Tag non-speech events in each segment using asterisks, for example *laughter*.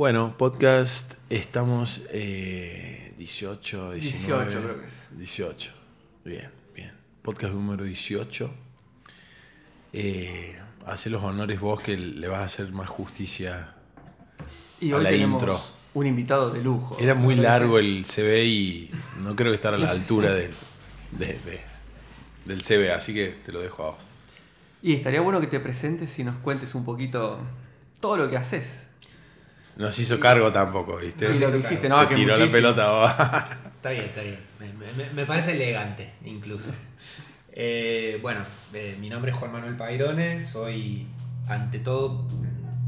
Bueno, podcast, estamos eh, 18, 19. 18 creo que es. 18. Bien, bien. Podcast número 18. Eh, hace los honores vos que le vas a hacer más justicia. Y A hoy la tenemos intro. un invitado de lujo. Era muy largo el CV y no creo que estar a la *laughs* altura del, de- de- del CV, así que te lo dejo a vos. Y estaría bueno que te presentes y nos cuentes un poquito todo lo que haces. No se hizo cargo tampoco, ¿viste? Y lo que hiciste, no, Te que tiró la pelota. *laughs* Está bien, está bien. Me, me- me parece elegante, incluso. Eh, bueno, eh, mi nombre es Juan Manuel Pairone, soy ante todo,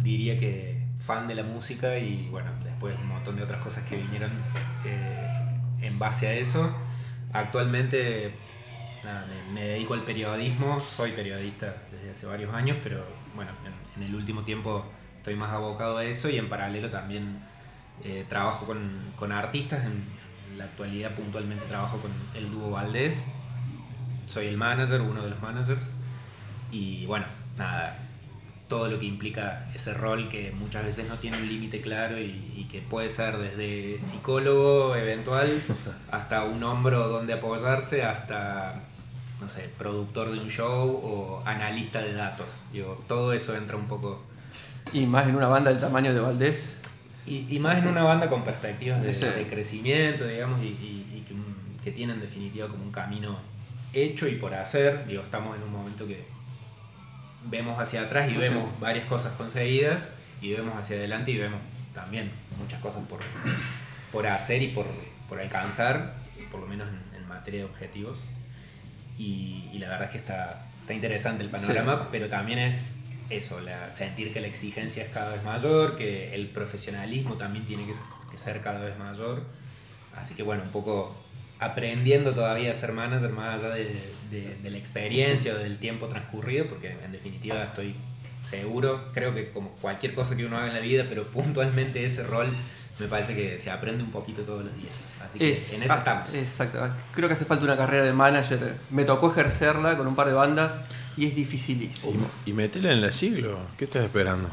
diría que fan de la música y bueno, después un montón de otras cosas que vinieron eh, en base a eso. Actualmente nada, me, me dedico al periodismo, soy periodista desde hace varios años, pero bueno, en, en el último tiempo estoy más abocado a eso y en paralelo también eh, trabajo con, con artistas, en, en la actualidad puntualmente trabajo con el dúo Valdés, soy el manager, uno de los managers, y bueno, nada, todo lo que implica ese rol que muchas veces no tiene un límite claro y, y que puede ser desde psicólogo eventual *laughs* hasta un hombro donde apoyarse, hasta, no sé, productor de un show o analista de datos. Digo, todo eso entra un poco Y más en una banda del tamaño de Valdés. y, y más en una banda con perspectivas de, de crecimiento, digamos, y, y- y que, un- que tienen en definitiva como un camino hecho y por hacer. Digo, estamos en un momento que vemos hacia atrás y Sí. vemos varias cosas conseguidas y vemos hacia adelante y vemos también muchas cosas por, por hacer y por, por alcanzar, por lo menos en, en materia de objetivos. Y, y la verdad es que está, está interesante el panorama, pero también es eso, la- sentir que la exigencia es cada vez mayor, que el profesionalismo también tiene que, que ser cada vez mayor. Así que bueno, un poco aprendiendo todavía a ser manager más allá de, de- de la experiencia o del tiempo transcurrido, porque en definitiva estoy seguro, creo que como cualquier cosa que uno haga en la vida, pero *laughs* puntualmente ese rol me parece que se aprende un poquito todos los días. Así que Es- en eso ah, estamos. Exacto. Creo que hace falta una carrera de manager. Me tocó ejercerla con un par de bandas y es dificilísimo. Y, y metela en el siglo. ¿Qué estás esperando?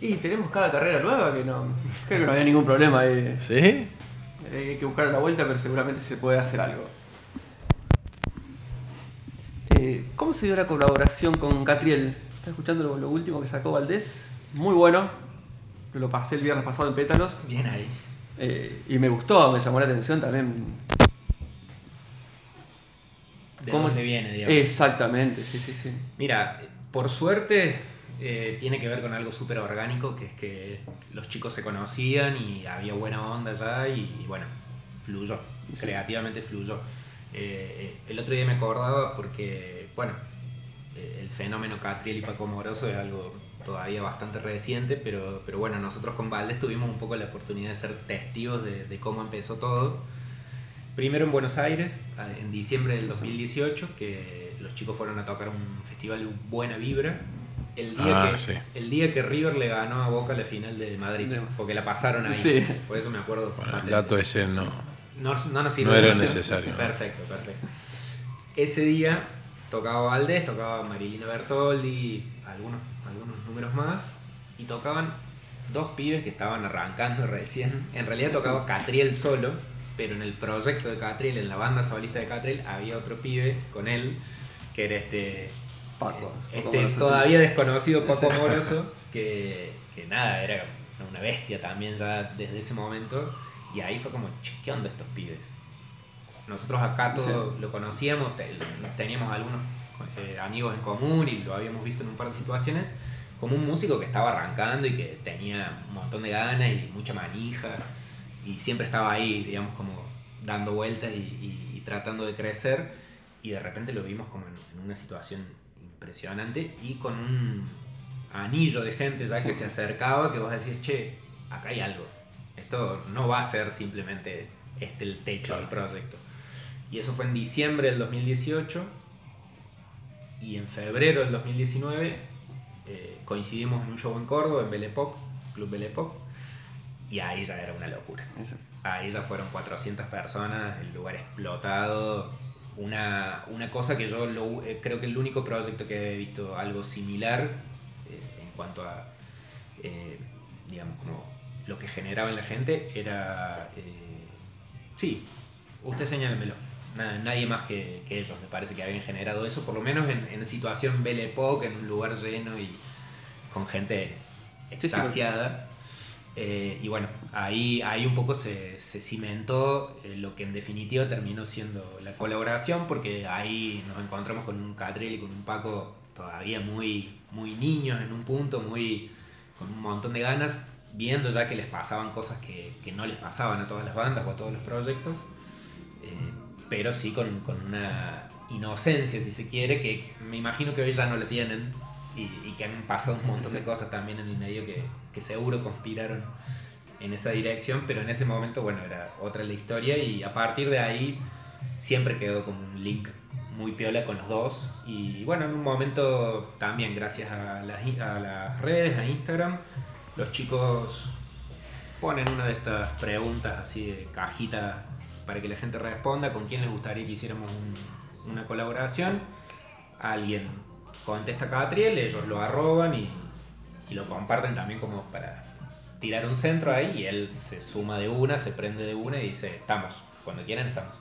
Y tenemos cada carrera nueva que no. Creo que no había ningún problema. ahí. ¿Sí? Hay que buscar la vuelta, pero seguramente se puede hacer algo. Eh, ¿Cómo se dio la colaboración con Catriel? ¿Estás escuchando lo, lo último que sacó Valdés? Muy bueno. Lo pasé el viernes pasado en Pétalos. Bien ahí. Eh, y me gustó, me llamó la atención también. ¿De ¿Cómo- dónde viene, digamos? Exactamente, sí, sí, sí. Mira, por suerte eh, tiene que ver con algo súper orgánico, que es que los chicos se conocían y había buena onda ya y, y bueno, fluyó, creativamente fluyó. Eh, el otro día me acordaba porque, bueno, el fenómeno Catriel y Paco Moroso es algo todavía bastante reciente, pero, pero bueno, nosotros con Valdés tuvimos un poco la oportunidad de ser testigos de, de cómo empezó todo. Primero en Buenos Aires, en diciembre del 2018, que los chicos fueron a tocar un festival Buena Vibra. El día, Ah, que, sí. el día que River le ganó a Boca la final de Madrid, porque la pasaron ahí. Sí. Por eso me acuerdo. Bueno, el dato ese no. No, no nos. No era necesario, ¿no? Perfecto, perfecto. Ese día tocaba Valdés, tocaba Marilina Bertoldi, algunos, algunos números más, y tocaban dos pibes que estaban arrancando *laughs* recién. En realidad tocaba Catriel solo, pero en el proyecto de Catriel, en la banda solista de Catriel, había otro pibe con él, que era este, Paco. este Paco Moroso, todavía desconocido Paco Sí. Moroso, *laughs* que, que nada, era una bestia también ya desde ese momento. Y ahí fue como, che, ¿qué onda estos pibes? Nosotros acá todos lo conocíamos, te- teníamos algunos eh, amigos en común y lo habíamos visto en un par de situaciones, como un músico que estaba arrancando y que tenía un montón de ganas y mucha manija y siempre estaba ahí, digamos, como dando vueltas y, y- y tratando de crecer y de repente lo vimos como en, en una situación impresionante y con un anillo de gente ya que Sí. se acercaba que vos decís, che, acá hay algo. Esto no va a ser simplemente este el techo del proyecto. Y eso fue en diciembre del 2018 y en febrero del 2019 eh, coincidimos en un show en Córdoba, en Belle Époque, Club Belle Époque, y ahí ya era una locura. Eso. Ahí ya fueron 400 personas, el lugar explotado. Una, una cosa que yo lo- eh, creo que el único proyecto que he visto algo similar eh, en cuanto a, eh, digamos, como lo que generaba en la gente era... eh, sí, usted señálemelo. Na- nadie más que, que ellos me parece que habían generado eso, por lo menos en, en situación Belle Époque, en un lugar lleno y con gente extasiada. Eh, y bueno, ahí, ahí un poco se, se cimentó eh, lo que en definitiva terminó siendo la colaboración, porque ahí nos encontramos con un Catriel y con un Paco todavía muy, muy niños en un punto, muy con un montón de ganas, viendo ya que les pasaban cosas que, que no les pasaban a todas las bandas o a todos los proyectos, eh, pero sí con, con una inocencia, si se quiere, que me imagino que hoy ya no la tienen y, y que han pasado un montón de cosas también en el medio que, que seguro conspiraron en esa dirección, pero en ese momento, bueno, era otra la historia y a partir de ahí siempre quedó como un link muy piola con los dos y bueno, en un momento también gracias a las, i- a las redes, a Instagram, los chicos ponen una de estas preguntas así de cajita para que la gente responda con quién les gustaría que hiciéramos un- una colaboración. Alguien contesta Catriel, ellos lo arroban y, y lo comparten también como para tirar un centro ahí y él se suma de una, se prende de una y dice, estamos, cuando quieran estamos.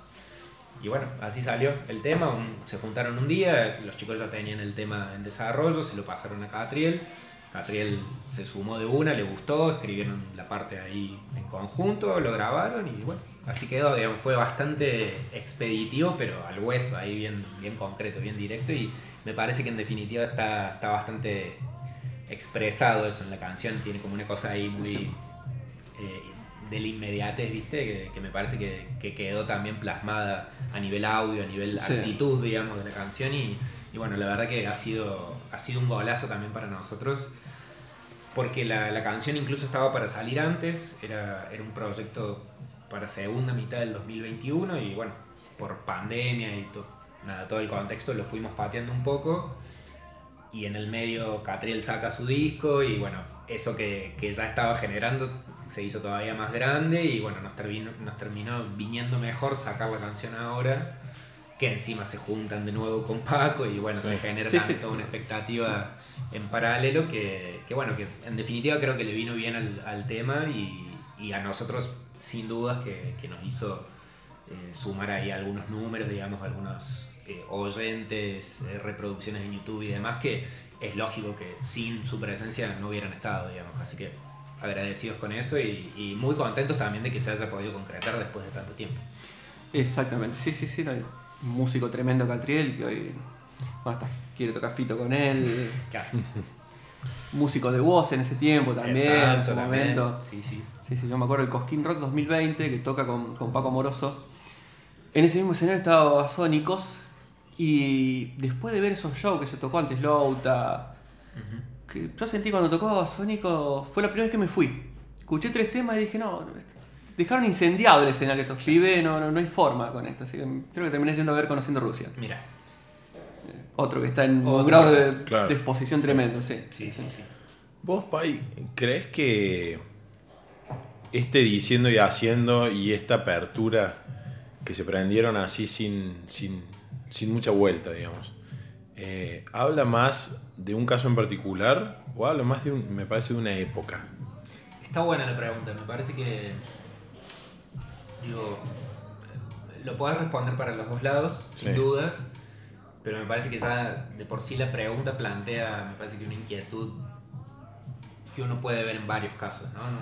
Y bueno, así salió el tema, un- se juntaron un día, los chicos ya tenían el tema en desarrollo, se lo pasaron a Catriel, Catriel se sumó de una, le gustó, escribieron la parte ahí en conjunto, lo grabaron y bueno, así quedó, digamos, fue bastante expeditivo, pero al hueso, ahí bien, bien concreto, bien directo y me parece que en definitiva está, está bastante expresado eso en la canción, tiene como una cosa ahí muy eh, del inmediatez, ¿viste? Que, que me parece que, que quedó también plasmada a nivel audio, a nivel Sí. actitud, digamos, de la canción y, y bueno, la verdad que ha sido, ha sido un golazo también para nosotros porque la, la canción incluso estaba para salir antes, era, era un proyecto para segunda mitad del 2021 y bueno, por pandemia y to- nada, todo el contexto lo fuimos pateando un poco y en el medio Catriel saca su disco y bueno, eso que, que ya estaba generando se hizo todavía más grande y bueno, nos terminó, nos terminó viniendo mejor sacar la canción ahora que encima se juntan de nuevo con Paco y bueno, Sí. se genera Sí, toda una expectativa en paralelo que, que, bueno, que en definitiva creo que le vino bien al, al tema y, y a nosotros sin dudas que, que nos hizo eh, sumar ahí algunos números, digamos, algunos eh, oyentes, eh, reproducciones en YouTube y demás que es lógico que sin su presencia no hubieran estado, digamos, así que agradecidos con eso y, y muy contentos también de que se haya podido concretar después de tanto tiempo. Exactamente, sí, sí, sí. hay un músico tremendo Catriel que hoy bueno, hasta quiere tocar fito con él. Claro. *laughs* Músico de voz en ese tiempo también, en Exacto, su también. momento. Sí, sí. Sí, sí, yo me acuerdo del Cosquín Rock 2020 que toca con, con Paco Moroso. En ese mismo escenario estaba Babasónicos y después de ver esos shows que se tocó antes, Louta, que yo sentí cuando tocó Babasónicos, fue la primera vez que me fui. Escuché tres temas y dije, no, dejaron incendiado el escenario estos pibes, no, no, no hay forma con esto. Así que creo que terminé yendo a ver Conociendo Rusia. Mira, Otro que está en un grado de, claro. de exposición tremendo, sí. sí, sí, sí. ¿Vos, Pai, crees que este diciendo y haciendo y esta apertura que se prendieron así sin, sin, sin mucha vuelta, digamos, eh, habla más de un caso en particular o habla más de un, me parece, de una época? Está buena la pregunta, me parece que. Digo. Lo podés responder para los dos lados, sin dudas. Pero me parece que ya de por sí la pregunta plantea, me parece que una inquietud que uno puede ver en varios casos. No, no,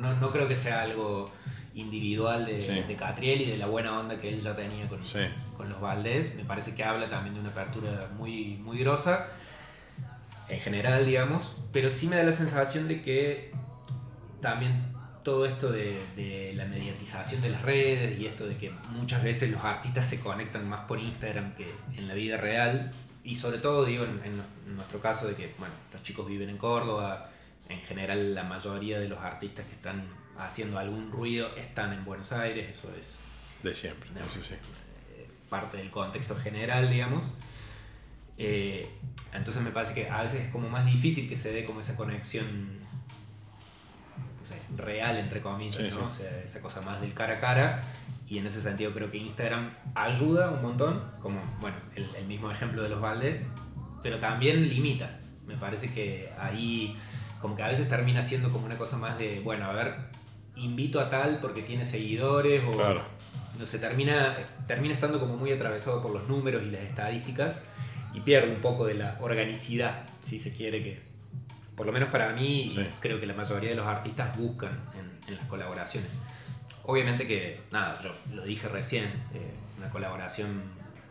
no, no- no creo que sea algo individual de, Sí. de Catriel y de la buena onda que él ya tenía con, Sí. con los Valdés. Me parece que habla también de una apertura muy, muy grosa, en general, digamos. Pero sí me da la sensación de que también todo esto de, de la mediatización de las redes y esto de que muchas veces los artistas se conectan más por Instagram que en la vida real. Y sobre todo, digo, en, en nuestro caso de que, bueno, los chicos viven en Córdoba, en general la mayoría de los artistas que están haciendo algún ruido están en Buenos Aires, eso es De siempre, eso sí. eh, parte del contexto general, digamos. Eh, entonces me parece que a veces es como más difícil que se dé como esa conexión real, entre comillas, Sí, ¿no? sí. O sea, esa cosa más del cara a cara. Y en ese sentido creo que Instagram ayuda un montón, como, bueno, el, el mismo ejemplo de los Valdés, pero también limita. Me parece que ahí como que a veces termina siendo como una cosa más de, bueno, a ver, invito a tal porque tiene seguidores o Claro. no sé, termina, termina estando como muy atravesado por los números y las estadísticas y pierde un poco de la organicidad, si se quiere, que por lo menos para mí Sí. creo que la mayoría de los artistas buscan en, en las colaboraciones. Obviamente que, nada, yo lo dije recién, eh, una colaboración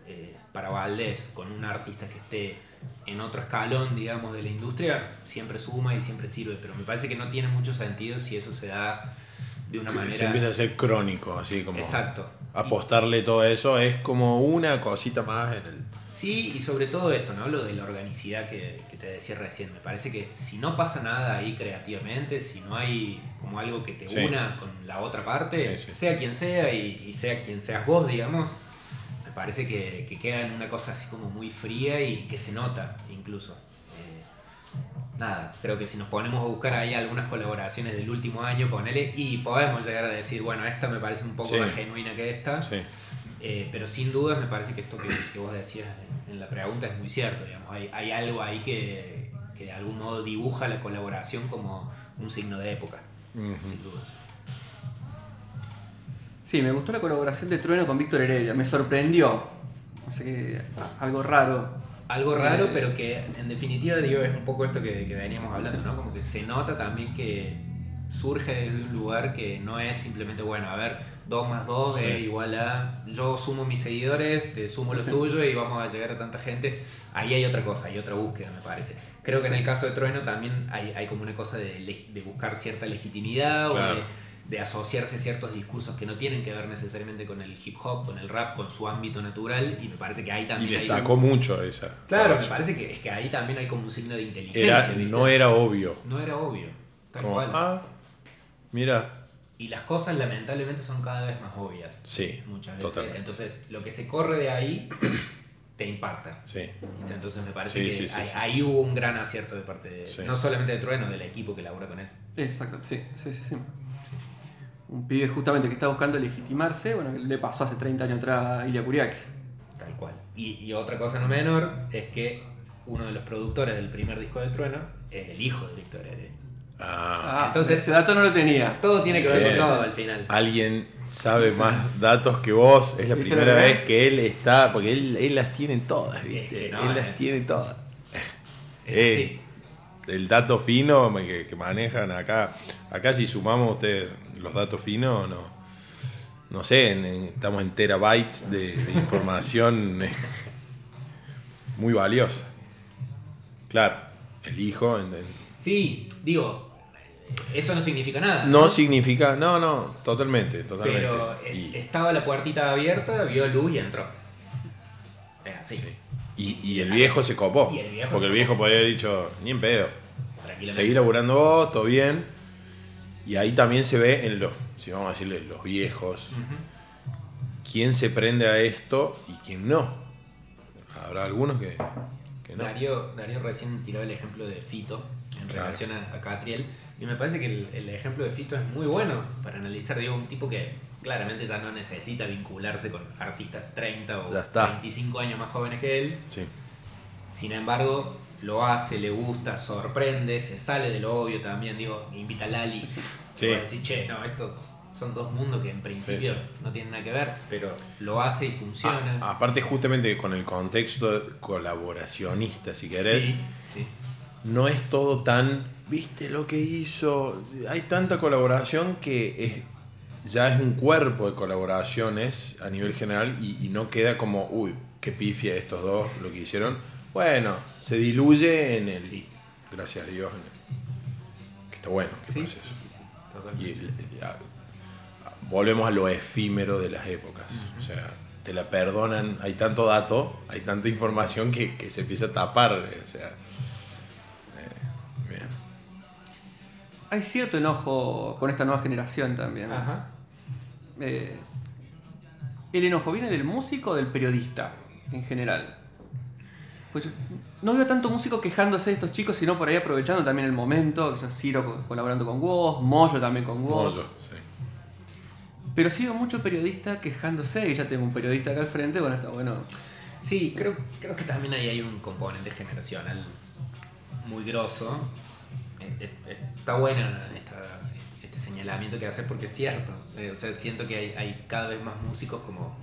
eh, para Valdés con un artista que esté en otro escalón, digamos, de la industria, siempre suma y siempre sirve, pero me parece que no tiene mucho sentido si eso se da de una Que manera... Se empieza a ser crónico, así como. Exacto. Apostarle todo eso es como una cosita más en el. Sí, y sobre todo esto, ¿no? Lo de la organicidad que, que te decía recién. Me parece que si no pasa nada ahí creativamente, si no hay como algo que te Sí. una con la otra parte, Sí, sí. sea quien sea y, y sea quien seas vos, digamos, me parece que, que queda en una cosa así como muy fría y que se nota incluso. Nada, creo que si nos ponemos a buscar ahí algunas colaboraciones del último año, ponele, y podemos llegar a decir, bueno, esta me parece un poco Sí. más genuina que esta. Sí. Eh, pero sin dudas me parece que esto que, que vos decías en, la pregunta es muy cierto. Digamos. Hay, hay algo ahí que, que de algún modo dibuja la colaboración como un signo de época, sin dudas. Sí, me gustó la colaboración de Trueno con Víctor Heredia, me sorprendió. No sé qué, algo raro. Algo raro, Eh, pero que en definitiva digo, es un poco esto que, que veníamos hablando, ¿no? Como que se nota también que surge desde un lugar que no es simplemente, bueno, a ver, 2 más 2 Sí. es igual a yo sumo mis seguidores, te sumo los Sí. tuyos y vamos a llegar a tanta gente. Ahí hay otra cosa, hay otra búsqueda, me parece. Creo que en el caso de Trueno también hay, hay como una cosa de, buscar cierta legitimidad o de, de asociarse ciertos discursos que no tienen que ver necesariamente con el hip hop, con el rap, con su ámbito natural y me parece que ahí Y también hay destacó un- mucho esa. Claro, me parece que es que ahí también hay como un signo de inteligencia. No era obvio. No era obvio. Tal Como, cual. ah, mira. Y las cosas lamentablemente son cada vez más obvias. Sí, Muchas veces. totalmente. Entonces, lo que se corre de ahí te impacta. Sí. ¿viste? Entonces me parece Sí, que sí, sí, ahí, sí. ahí hubo un gran acierto de parte de, Sí. no solamente de Trueno, del equipo que labora con él. Exacto, sí, sí, sí, sí. Un pibe justamente que está buscando legitimarse, bueno, le pasó hace 30 años atrás a Ilya Kuriaki. Tal cual. Y, y otra cosa no menor es que uno de los productores del primer disco de Trueno es el hijo de Víctor Heredia. Ah, Ah, Entonces- ese dato no lo tenía. Todo tiene que ver Sí, con sí. todo al final. alguien sabe más datos que vos. Es la ¿Viste primera vez que él está. Porque él, él las tiene todas, ¿viste? Es que no, él las eh. tiene todas. Es Eh. El dato fino que, que manejan acá. Acá, si sumamos ustedes los datos finos, no. No sé, en- en- estamos en terabytes de, de información *laughs* muy valiosa. Claro, el hijo. en- Sí, digo, eso no significa nada. no significa. No, no, totalmente, totalmente. Pero eh, Y- estaba la puertita abierta, vio luz y entró. Es así. Sí. Y, y el viejo se copó. El viejo porque el viejo podría haber dicho, ni en pedo. Seguí laburando vos, todo bien. Y ahí también se ve en los, si vamos a decirle, los viejos, quién se prende a esto y quién no. Habrá algunos que, que no. Darío, Darío recién tiró el ejemplo de Fito en Claro. relación a, a Catriel. Y me parece que el, el ejemplo de Fito es muy bueno para analizar. Digo, un tipo que claramente ya no necesita vincularse con artistas 30 o Ya está. 25 años más jóvenes que él. Sí, Sin embargo, lo hace, le gusta, sorprende, se sale de lo obvio también. Digo, invita a Lali. *laughs* Sí. Vos decís, che, no, estos son dos mundos que en principio Sí, no tienen nada que ver, pero lo hace y funciona. Aparte justamente con el contexto colaboracionista, si querés, Sí, no es todo tan, viste lo que hizo, hay tanta colaboración que es, ya es un cuerpo de colaboraciones a nivel general y, y no queda como, uy, qué pifia estos dos lo que hicieron. Bueno, se diluye en el, gracias a Dios, en el- que está bueno que pase eso. Totalmente. Y a- volvemos a lo efímero de las épocas. O sea, te la perdonan, hay tanto dato, hay tanta información que, que se empieza a tapar. O sea, eh, bien. Hay cierto enojo con esta nueva generación también. Ajá. Eh, ¿El enojo viene del músico o del periodista en general? Pues no veo tanto músico quejándose de estos chicos, sino por ahí aprovechando también el momento. Quizás Ciro co- colaborando con vos, Moyo también con vos. Moyo, sí. Pero sí veo mucho periodista quejándose, y ya tengo un periodista acá al frente, bueno, está bueno. Sí, creo, creo que también ahí hay un componente generacional muy grosso. Eh, está bueno este señalamiento que haces porque es cierto. Eh, o sea, siento que hay, hay cada vez más músicos como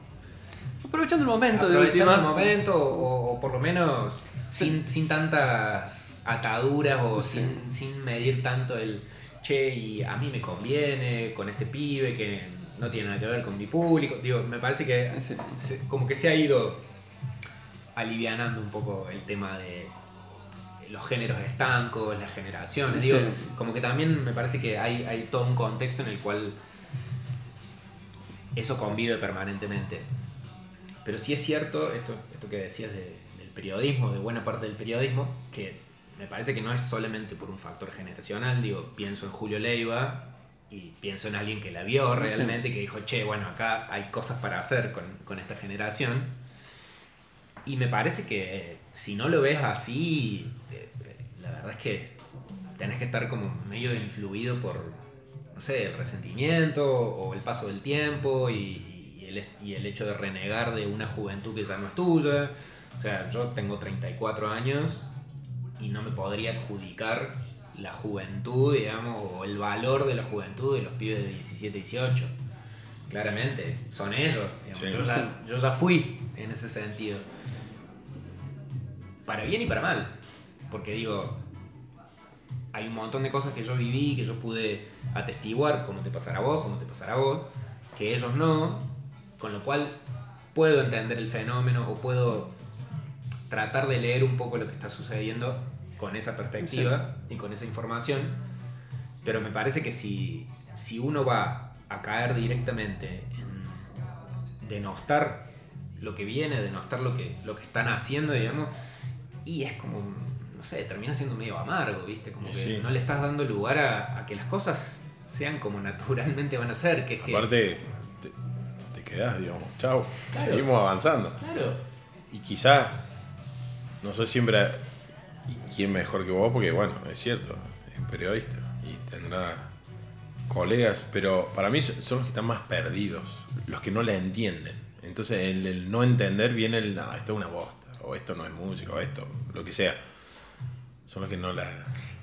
Aprovechando el momento Aprovechando de el momento, o, por lo menos sin, sin tantas ataduras o sin, sin medir tanto el che, y a mí me conviene con este pibe que no tiene nada que ver con mi público. Digo, me parece que como que se ha ido alivianando un poco el tema de los géneros estancos, las generaciones. Digo, como que también me parece que hay, hay todo un contexto en el cual eso convive permanentemente. Pero sí es cierto, esto, esto que decías del periodismo, de buena parte del periodismo, que me parece que no es solamente por un factor generacional, digo, pienso en Julio Leiva y pienso en alguien que la vio realmente, que dijo, che, bueno, acá hay cosas para hacer con, esta generación. Y me parece que si no lo ves así, eh, la verdad es que tenés que estar como medio influido por, no sé, el resentimiento o el paso del tiempo y, y el, hecho de renegar de una juventud que ya no es tuya. O sea, yo tengo 34 años y no me podría adjudicar la juventud, digamos, o el valor de la juventud de los pibes de 17, 18. Claramente, son ellos. yo, ya, yo, ya, fui en ese sentido. Para bien y para mal. Porque digo, hay un montón de cosas que yo viví, que yo pude atestiguar, como te pasará a vos, como te pasará a vos, que ellos no, con lo cual puedo entender el fenómeno o puedo tratar de leer un poco lo que está sucediendo con esa perspectiva y con esa información. Pero me parece que si, si uno va a caer directamente en denostar lo que viene, denostar lo que, lo que están haciendo, digamos, y es como, no sé, termina siendo medio amargo, ¿viste? Como que no le estás dando lugar a, que las cosas sean como naturalmente van a ser. Que Aparte, quedás, digamos, chao, seguimos avanzando. Claro. Y quizá, no soy siempre quién mejor que vos, porque bueno, es cierto, es un periodista y tendrá colegas, pero para mí son los que están más perdidos, los que no la entienden. Entonces el, no entender viene el, no, esto es una bosta, o esto no es música, o esto, lo que sea. Son los que no la...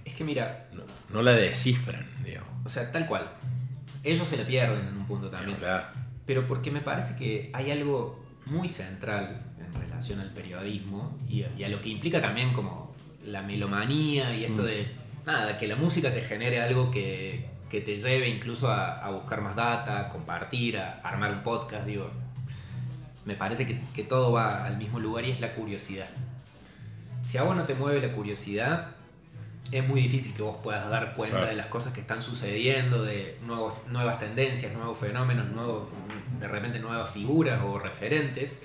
Es que mira... No, la descifran, digamos. O sea, tal cual. Ellos se la pierden en un punto también pero porque me parece que hay algo muy central en relación al periodismo y, a lo que implica también como la melomanía y esto mm. de, nada, que la música te genere algo que, que te lleve incluso a, buscar más data, compartir, a, armar un podcast, digo, me parece que, que todo va al mismo lugar y es la curiosidad. Si a vos no te mueve la curiosidad, es muy difícil que vos puedas dar cuenta de las cosas que están sucediendo, de nuevos, nuevas tendencias, nuevos fenómenos, nuevos, de repente nuevas figuras o referentes,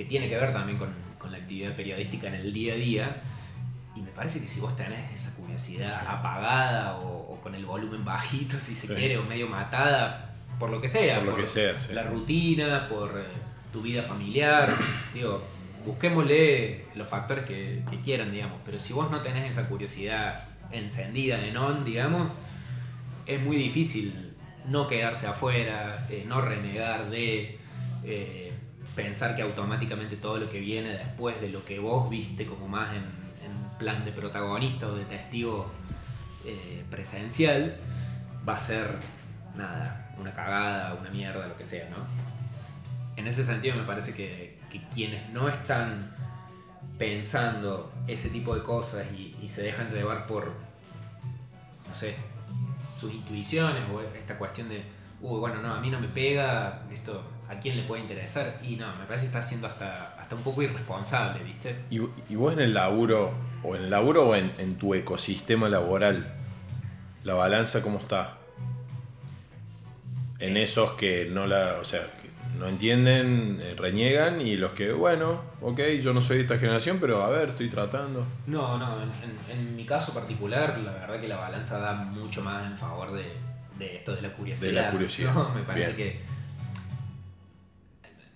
que tiene que ver también con, con, la actividad periodística en el día a día. Y me parece que si vos tenés esa curiosidad apagada o, con el volumen bajito, si se quiere, o medio matada, por lo que sea, por, lo que sea, la rutina, por eh, tu vida familiar, *coughs* digo, busquémosle los factores que, quieran, digamos. Pero si vos no tenés esa curiosidad encendida en on, digamos, es muy difícil no quedarse afuera, eh, no renegar de eh, pensar que automáticamente todo lo que viene después de lo que vos viste como más en, plan de protagonista o de testigo eh, presencial, va a ser nada, una cagada, una mierda, lo que sea, ¿no? En ese sentido me parece que, que quienes no están pensando ese tipo de cosas y, se dejan llevar por, no sé, sus intuiciones o esta cuestión de, uy, bueno, no, a mí no me pega, esto a quién le puede interesar. Y no, me parece que está siendo hasta, hasta un poco irresponsable, ¿viste? ¿Y, vos en el laburo, o en el laburo o en, en, tu ecosistema laboral, la balanza cómo está? En eh. esos que no la, o sea, no entienden, eh, reniegan y los que, bueno, ok, yo no soy de esta generación, pero a ver, estoy tratando. No, no, en, mi caso particular, la verdad que la balanza da mucho más en favor de, esto de la curiosidad. De la curiosidad. Me parece que.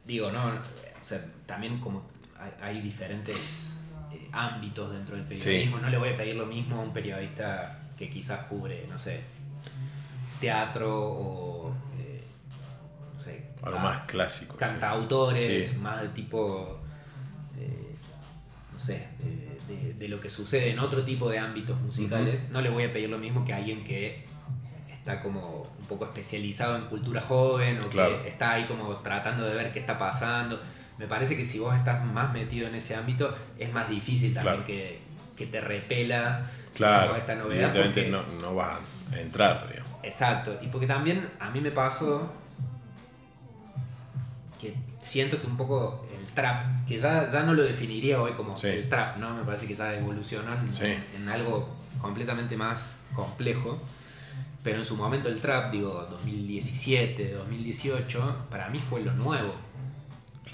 Digo, no, o sea, también como hay, diferentes eh, ámbitos dentro del periodismo, no le voy a pedir lo mismo a un periodista que quizás cubre, no sé, teatro o a lo más clásico. Cantautores, más del tipo, eh, no sé, de, de lo que sucede en otro tipo de ámbitos musicales, no le voy a pedir lo mismo que a alguien que está como un poco especializado en cultura joven o Claro. que está ahí como tratando de ver qué está pasando. Me parece que si vos estás más metido en ese ámbito, es más difícil también Claro. que, que te repela Claro, esta novedad. porque- no, no vas a entrar, digamos. Exacto, y porque también a mí me pasó que siento que un poco el trap, que ya, ya no lo definiría hoy como Sí. el trap, ¿no? Me parece que ya evolucionó en, Sí. en algo completamente más complejo. Pero en su momento el trap, digo, 2017, 2018, para mí fue lo nuevo.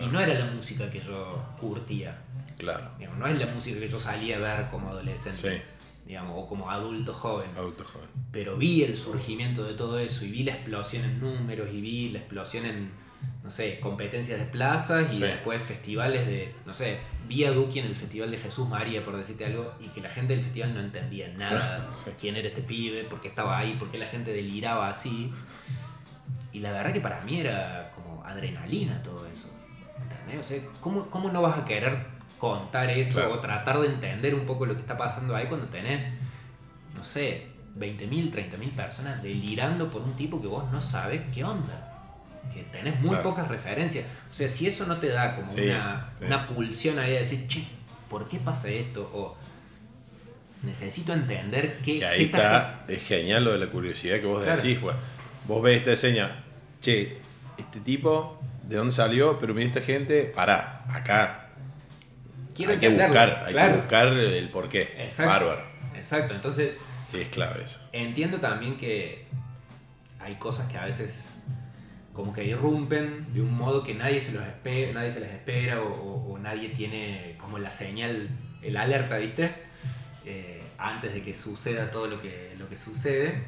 Y no era la música que yo curtía. Claro. Digamos, no es la música que yo salía a ver como adolescente. Sí. Digamos, o como adulto joven Adulto joven. pero vi el surgimiento de todo eso y vi la explosión en números y vi la explosión en, no sé, competencias de plazas y Sí. después festivales de, no sé, vi a Duki en el Festival de Jesús María, por decirte algo, y que la gente del festival no entendía nada, Sí. quién era este pibe, por qué estaba ahí, por qué la gente deliraba así. Y la verdad que para mí era como adrenalina todo eso. ¿Entendés? O sea, ¿cómo, cómo no vas a querer contar eso o tratar de entender un poco lo que está pasando ahí cuando tenés, no sé, 20.000, 30.000 personas delirando por un tipo que vos no sabés qué onda? Que tenés muy Claro. pocas referencias. O sea, si eso no te da como Sí, una, sí. una pulsión ahí de decir, che, ¿por qué pasa esto? O necesito entender qué, Que qué ahí está, es genial lo de la curiosidad que vos Claro. decís, güey. Vos ves esta escena, che, este tipo, ¿de dónde salió? Pero mira esta gente, pará, acá. Quiero hay que buscar, hay claro. que buscar el porqué. Exacto. Bárbaro. Exacto, entonces Sí, es clave eso. entiendo también que hay cosas que a veces como que irrumpen de un modo que nadie se los espera, nadie se les espera o, o- o nadie tiene como la señal, el alerta, ¿viste? Eh, antes de que suceda todo lo que, lo que sucede.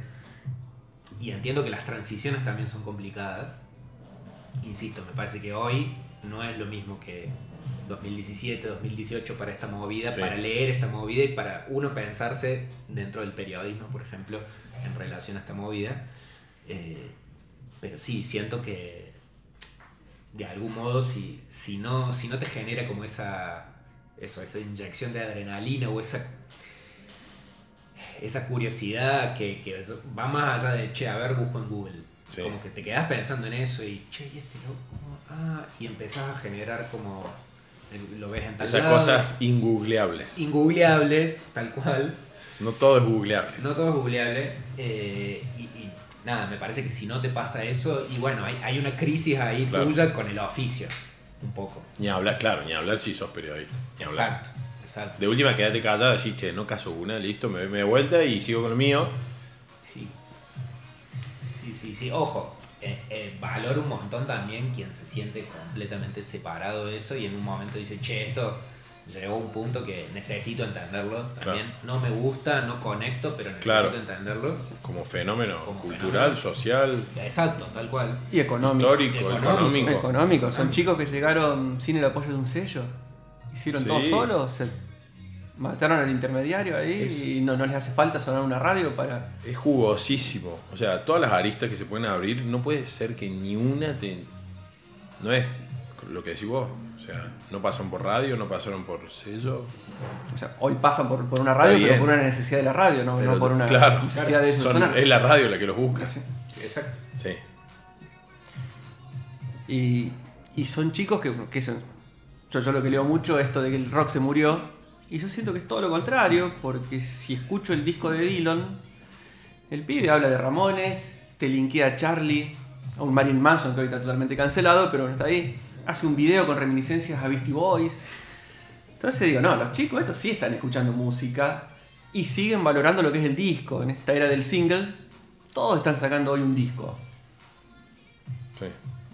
Y entiendo que las transiciones también son complicadas. Insisto, me parece que hoy no es lo mismo que 2017, 2018 para esta movida, Sí. para leer esta movida y para uno pensarse dentro del periodismo, por ejemplo, en relación a esta movida. Eh, pero sí, siento que de algún modo si, si, no, si no te genera como esa, eso, esa inyección de adrenalina o esa, esa curiosidad que, que va más allá de, che, a ver, busco en Google. Sí. Como que te quedas pensando en eso y, che, ¿y este loco? Ah, y empezás a generar como, lo ves en tal Esas lado, cosas ingoogleables. ingoogleables, tal cual. No todo es googleable. No todo es googleable. eh, y, y nada, me parece que si no te pasa eso, y bueno, hay, hay una crisis ahí Claro. tuya con el oficio, un poco. Ni hablar, claro, ni hablar si sos periodista. Ni hablar. Exacto, exacto. De última, quédate callada, así, che, no caso una, listo, me doy media vuelta y sigo con lo mío. Sí. Sí, sí, sí. Ojo, eh, eh, valoro un montón también quien se siente completamente separado de eso y en un momento dice, che, esto llegó a un punto que necesito entenderlo. También no me gusta, no conecto, pero necesito Claro. entenderlo. Como fenómeno Como cultural, fenómeno. social, Exacto, tal cual. Y económico. histórico, Económico. económico. Económico. Son Económico. chicos que llegaron sin el apoyo de un sello. Hicieron Sí. todo solos. Se mataron al intermediario ahí Es- y no, no les hace falta sonar una radio para. Es jugosísimo. O sea, todas las aristas que se pueden abrir, no puede ser que ni una te. No es lo que decís vos. O sea, no pasan por radio, no pasaron por sello. O sea, hoy pasan por, por una radio, pero por una necesidad de la radio, no, Pero, no por una claro, necesidad de ellos Son- sonar. es la radio la que los busca. Exacto. Sí. Y, y son chicos que, que son- yo, yo lo que leo mucho es esto de que el rock se murió. Y yo siento que es todo lo contrario, porque si escucho el disco de Dylan, el pibe habla de Ramones, te linkea a Charlie, a un Marilyn Manson que hoy está totalmente cancelado, pero no está ahí. Hace un video con reminiscencias a Beastie Boys. Entonces digo, no, los chicos estos sí están escuchando música y siguen valorando lo que es el disco. En esta era del single, todos están sacando hoy un disco. sí.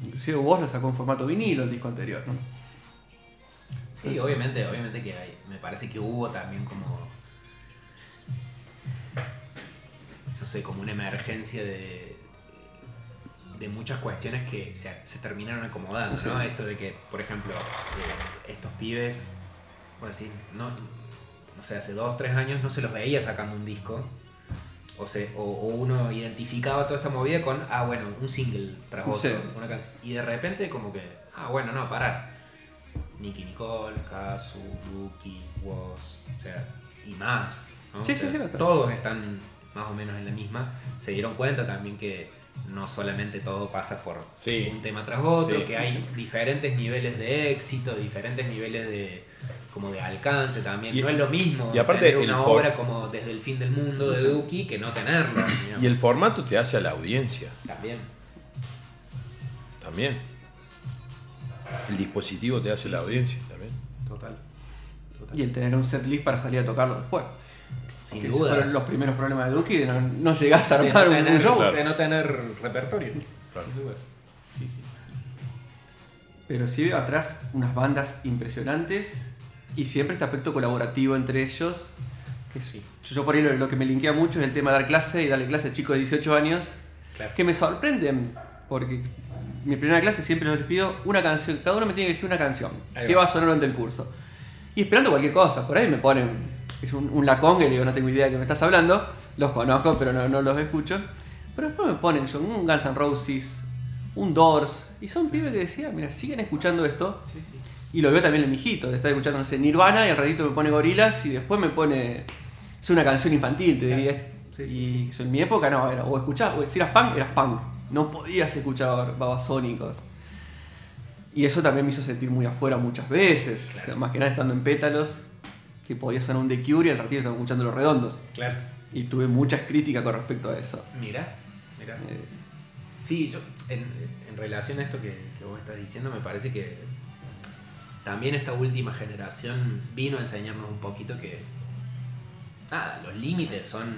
Inclusive vos lo sacó en formato vinilo el disco anterior, ¿no? Sí, obviamente, obviamente que hay, me parece que hubo también como. No sé, como una emergencia de. De muchas cuestiones que se, se terminaron acomodando, Sí. ¿no? Esto de que, por ejemplo, eh, estos pibes, por decir, no, no sé, hace dos, tres años no se los veía sacando un disco. O, se, o, o uno identificaba toda esta movida con, ah, bueno, un single tras otro. Sí. una canción. Y de repente como que, ah, bueno, no, parar. Nicky Nicole, Kazu, Duki, Woz, o sea, y más. ¿no? Sí, O sí, sea, sí, todos están más o menos en la misma. Se dieron cuenta también que no solamente todo pasa por Sí. un tema tras otro, Sí. que hay diferentes niveles de éxito, diferentes niveles de como de alcance también. Y- no es lo mismo y aparte tener el una obra como desde el fin del mundo de Duki que no tenerla. digamos. Y el formato te hace a la audiencia También. también. El dispositivo te hace la audiencia también. Total. Y el tener un setlist para salir a tocarlo después. Sin Que duda. fueron los primeros problemas de Duki, de no, no llegás a de, armar no un, tener, un show. claro. de no tener repertorio. Claro. Sin dudas. Sí, sí. Pero sí veo atrás unas bandas impresionantes y siempre este aspecto colaborativo entre ellos. Que Sí. Yo por ahí lo, lo que me linkea mucho es el tema de dar clase y darle clase a chicos de 18 años Claro. que me sorprenden porque mi primera clase siempre les pido una canción, cada uno me tiene que elegir una canción que va a sonar durante el curso. Y esperando cualquier cosa, por ahí me ponen es un, un Laconga y le digo, no tengo idea de qué me estás hablando, los conozco pero no, no los escucho. Pero después me ponen son un Guns N' Roses, un Doors, y son pibes que decían, mira, siguen escuchando esto. Sí, sí. Y lo veo también en mi hijito, estar escuchando, no sé, Nirvana y al ratito me pone gorilas y después me pone. Es una canción infantil, te diría. Sí, y en mi época no, era, o escuchabas, o si eras punk, eras punk. No podías escuchar babasónicos. Y eso también me hizo sentir muy afuera muchas veces. O sea, más que nada estando en pétalos, que podía sonar un The Cure y al ratito estaba escuchando los redondos. Claro. Y tuve muchas críticas con respecto a eso. Mira, mira. Eh, Sí, yo, en, en relación a esto que, que vos estás diciendo, me parece que también esta última generación vino a enseñarnos un poquito que, nada, los límites son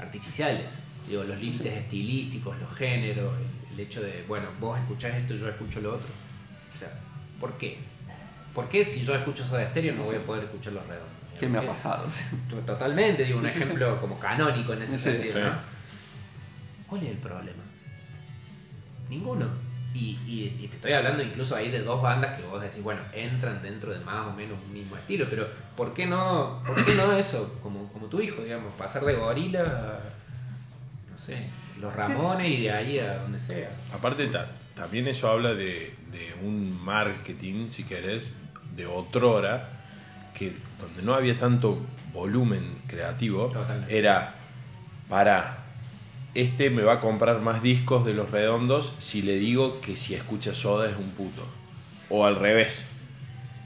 artificiales. Digo, los límites estilísticos, los géneros, el, el hecho de, bueno, vos escuchás esto, yo escucho lo otro. O sea, ¿por qué? ¿Por qué si yo escucho Soda Stereo no voy a poder escuchar los redondos? ¿Qué me ha ¿Por pasado? Totalmente, digo, un Sí, sí, sí. ejemplo como canónico en ese Sí, sentido. sí. ¿no? ¿Cuál es el problema? Ninguno. Y, y- y te estoy hablando incluso ahí de dos bandas que vos decís, bueno, entran dentro de más o menos un mismo estilo, pero ¿por qué no, por qué no eso? Como, como tu hijo, digamos, pasar de gorila a, no sé, los Sí, Ramones y de ahí a donde sea. Aparte, ta- también eso habla de, de un marketing, si querés, de otrora, que donde no había tanto volumen creativo, Totalmente. era para este me va a comprar más discos de los redondos si le digo que si escucha soda es un puto. O al revés.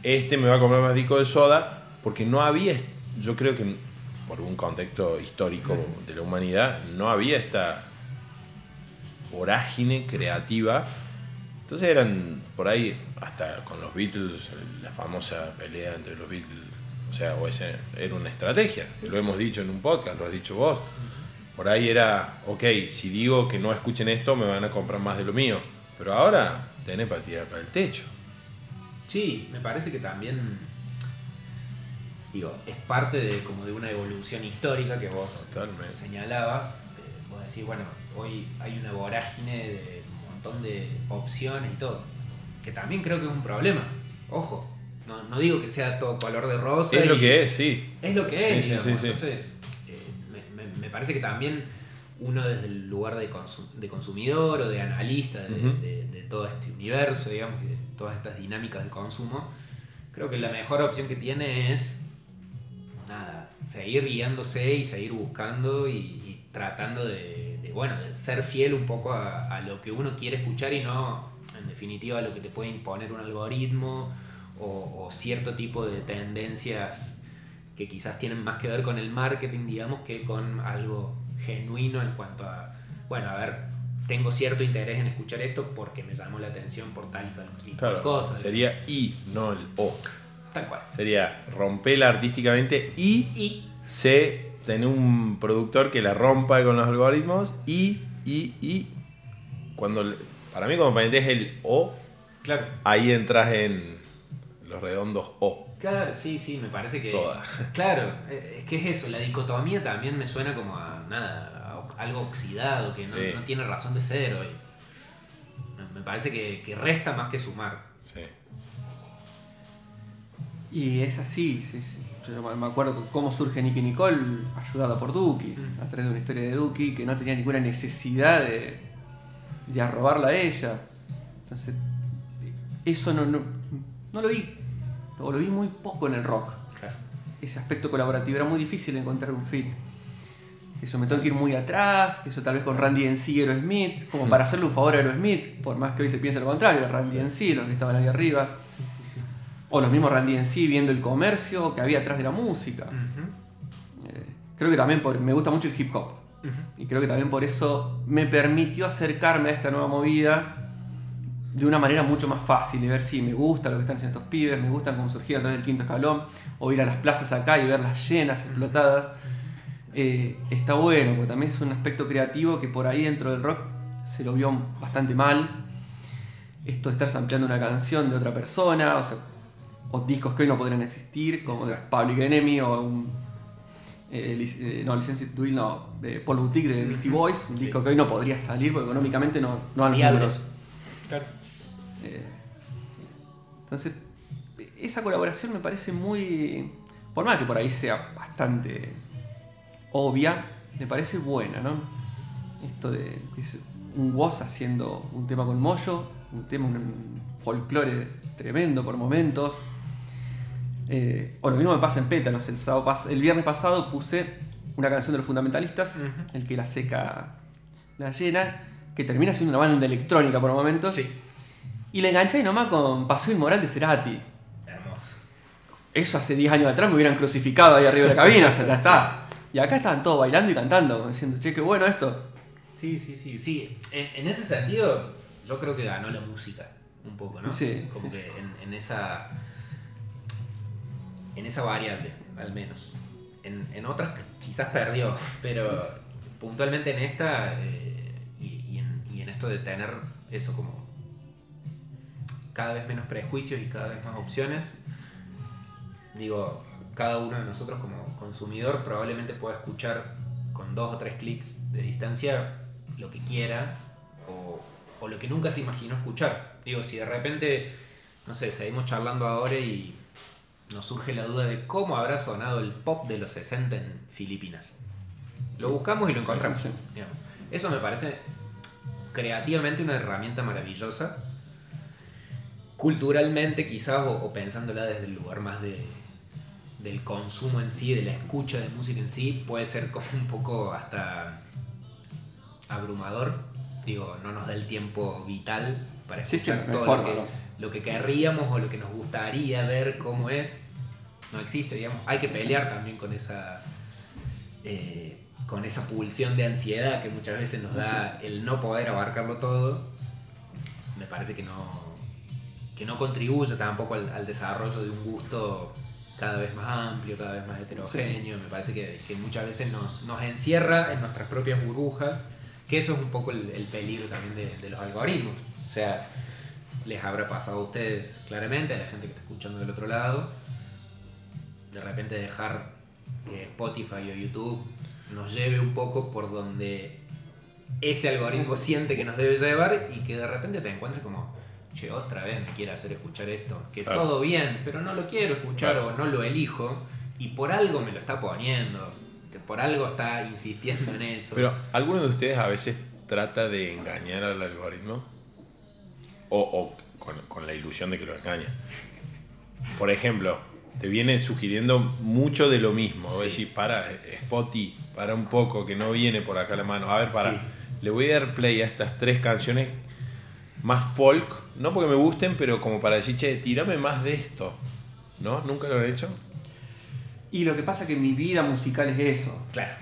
Este me va a comprar más discos de soda porque no había, yo creo que por un contexto histórico de la humanidad, no había esta vorágine creativa. Entonces eran por ahí, hasta con los Beatles, la famosa pelea entre los Beatles. O sea, o ese, era una estrategia. Lo hemos dicho en un podcast, lo has dicho vos. Por ahí era, ok, si digo que no escuchen esto, me van a comprar más de lo mío. Pero ahora tenés para tirar para el techo. Sí, me parece que también, digo, es parte de como de una evolución histórica que vos Totalmente. señalabas. Vos decís, bueno, hoy hay una vorágine de un montón de opciones y todo. Que también creo que es un problema. Ojo, no, no digo que sea todo color de rosa. Es lo que es, sí. Es lo que Sí, es. sí, digamos. sí, sí. Entonces, eh, me, me- me parece que también uno desde el lugar de, de consumidor o de analista de, Ujú. de- de todo este universo, digamos, y de todas estas dinámicas de consumo, creo que la mejor opción que tiene es nada, seguir guiándose y seguir buscando y, y tratando de, de, bueno, de ser fiel un poco a, a lo que uno quiere escuchar y no, en definitiva, a lo que te puede imponer un algoritmo o, o cierto tipo de tendencias que quizás tienen más que ver con el marketing, digamos, que con algo genuino en cuanto a, bueno, a ver, tengo cierto interés en escuchar esto porque me llamó la atención por tal y tal y cosa. sería I, no el O. Tal cual. Sería romperla artísticamente y Y C, tener un productor que la rompa con los algoritmos y, y, y. Cuando, para mí, cuando metes el O, Claro. ahí entras en los redondos O. Claro, sí, sí, me parece que. Soda. Claro, eh, es que es eso, la dicotomía también me suena como a nada, a algo oxidado, que no, Sí. no tiene razón de ser hoy. Me- Me parece que, que resta más que sumar. Sí. Y es así, sí, sí. Yo me acuerdo cómo surge Nicky Nicole ayudada por Duki, Mm. a través de una historia de Duki que no tenía ninguna necesidad de, de arrobarla a ella. Entonces, eso no, no- no lo vi. O lo vi muy poco en el rock. Ese aspecto colaborativo era muy difícil encontrar un fit. Eso me tengo que ir muy atrás, eso tal vez con Randy en sí Aerosmith, como para hacerle un favor a Aerosmith, por más que hoy se piense lo contrario, Randy en sí los que estaban ahí arriba. O los mismos Randy en sí viendo el comercio que había atrás de la música. Eh, creo que también por, me gusta mucho el hip hop. Y creo que también por eso me permitió acercarme a esta nueva movida de una manera mucho más fácil y ver si me gusta lo que están haciendo estos pibes, me gustan cómo surgían través del quinto escalón, o ir a las plazas acá y verlas llenas, explotadas. Eh, está bueno, porque también es un aspecto creativo que por ahí dentro del rock se lo vio bastante mal. Esto de estar sampleando una canción de otra persona, o sea, o discos que hoy no podrían existir, como de Public Enemy o un. Eh, eh, no, Licencia to no, de Paul Boutique de Beastie Boys, un disco que hoy no podría salir porque económicamente no, no han números. Claro. Entonces, esa colaboración me parece muy. Por más que por ahí sea bastante obvia, me parece buena, ¿no? Esto de un Woz haciendo un tema con Moyo, un tema, un folclore tremendo por momentos. Eh, o lo mismo me pasa en Pétalos. El, sábado el viernes pasado puse una canción de los fundamentalistas, el que la seca la llena, que termina siendo una banda electrónica por momentos. Sí. Y le enganché nomás con Paseo Inmoral de Cerati. Hermoso. Eso hace 10 años atrás me hubieran crucificado ahí arriba de la cabina, o sea, ya está. Y acá estaban todos bailando y cantando, diciendo, che, qué bueno esto. Sí, sí, sí. Sí, en, ese sentido, yo creo que ganó la música, un poco, ¿no? Sí. Como que en, esa. En esa variante, al menos. En, otras quizás perdió, pero puntualmente en esta eh, y, y en esto de tener eso como cada vez menos prejuicios y cada vez más opciones. Digo, cada uno de nosotros como consumidor probablemente pueda escuchar con dos o tres clics de distancia lo que quiera o, o, lo que nunca se imaginó escuchar. Digo, si de repente, no sé, seguimos charlando ahora y nos surge la duda de cómo habrá sonado el pop de los 60 en Filipinas. Lo buscamos y lo encontramos. Eso me parece creativamente una herramienta maravillosa. Culturalmente quizás, o pensándola desde el lugar más de, del consumo en sí, de la escucha de música en sí, puede ser como un poco hasta abrumador. Digo, no nos da el tiempo vital para escuchar todo lo, que, lo que querríamos o lo que nos gustaría ver cómo es. No existe, digamos. Hay que pelear también con esa. Eh, con esa pulsión de ansiedad que muchas veces nos da el no poder abarcarlo todo. Me parece que no. Que no contribuye tampoco al desarrollo de un gusto cada vez más amplio, cada vez más heterogéneo. Me parece que, muchas veces nos, encierra en nuestras propias burbujas, que eso es un poco el, peligro también de, los algoritmos. O sea, les habrá pasado a ustedes claramente, a la gente que está escuchando del otro lado, de repente dejar que Spotify o YouTube nos lleve un poco por donde ese algoritmo siente que nos debe llevar y que de repente te encuentres como che, otra vez me quiere hacer escuchar esto, que todo bien, pero no lo quiero escuchar o no lo elijo, y por algo me lo está poniendo, por algo está insistiendo en eso. Pero, ¿alguno de ustedes a veces trata de engañar al algoritmo? O, con, la ilusión de que lo engaña. Por ejemplo, te viene sugiriendo mucho de lo mismo. Sí. Decir, para, Spotty, para un poco, que no viene por acá la mano. A ver, para. Le voy a dar play a estas tres canciones más folk, no porque me gusten, pero como para decir, che, tírame más de esto. ¿No? ¿Nunca lo he hecho? Y lo que pasa es que mi vida musical es eso. Claro.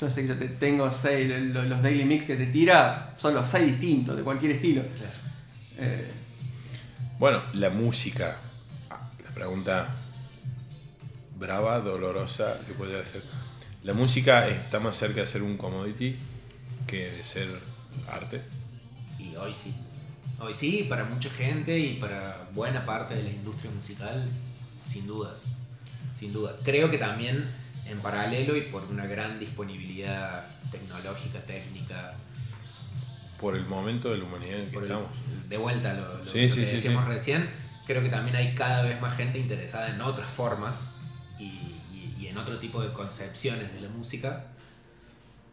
Yo sé que yo te tengo seis, los, daily mix que te tira son los seis distintos, de cualquier estilo. Claro. Eh, bueno, la música. La pregunta brava, dolorosa que podría ser. La música está más cerca de ser un commodity que de ser arte. Y hoy sí. Hoy sí, para mucha gente y para buena parte de la industria musical, sin dudas. Sin duda. Creo que también en paralelo y por una gran disponibilidad tecnológica, técnica. Por el momento de la humanidad en que estamos. de vuelta lo, lo que decíamos recién, creo que también hay cada vez más gente interesada en otras formas y en otro tipo de concepciones de la música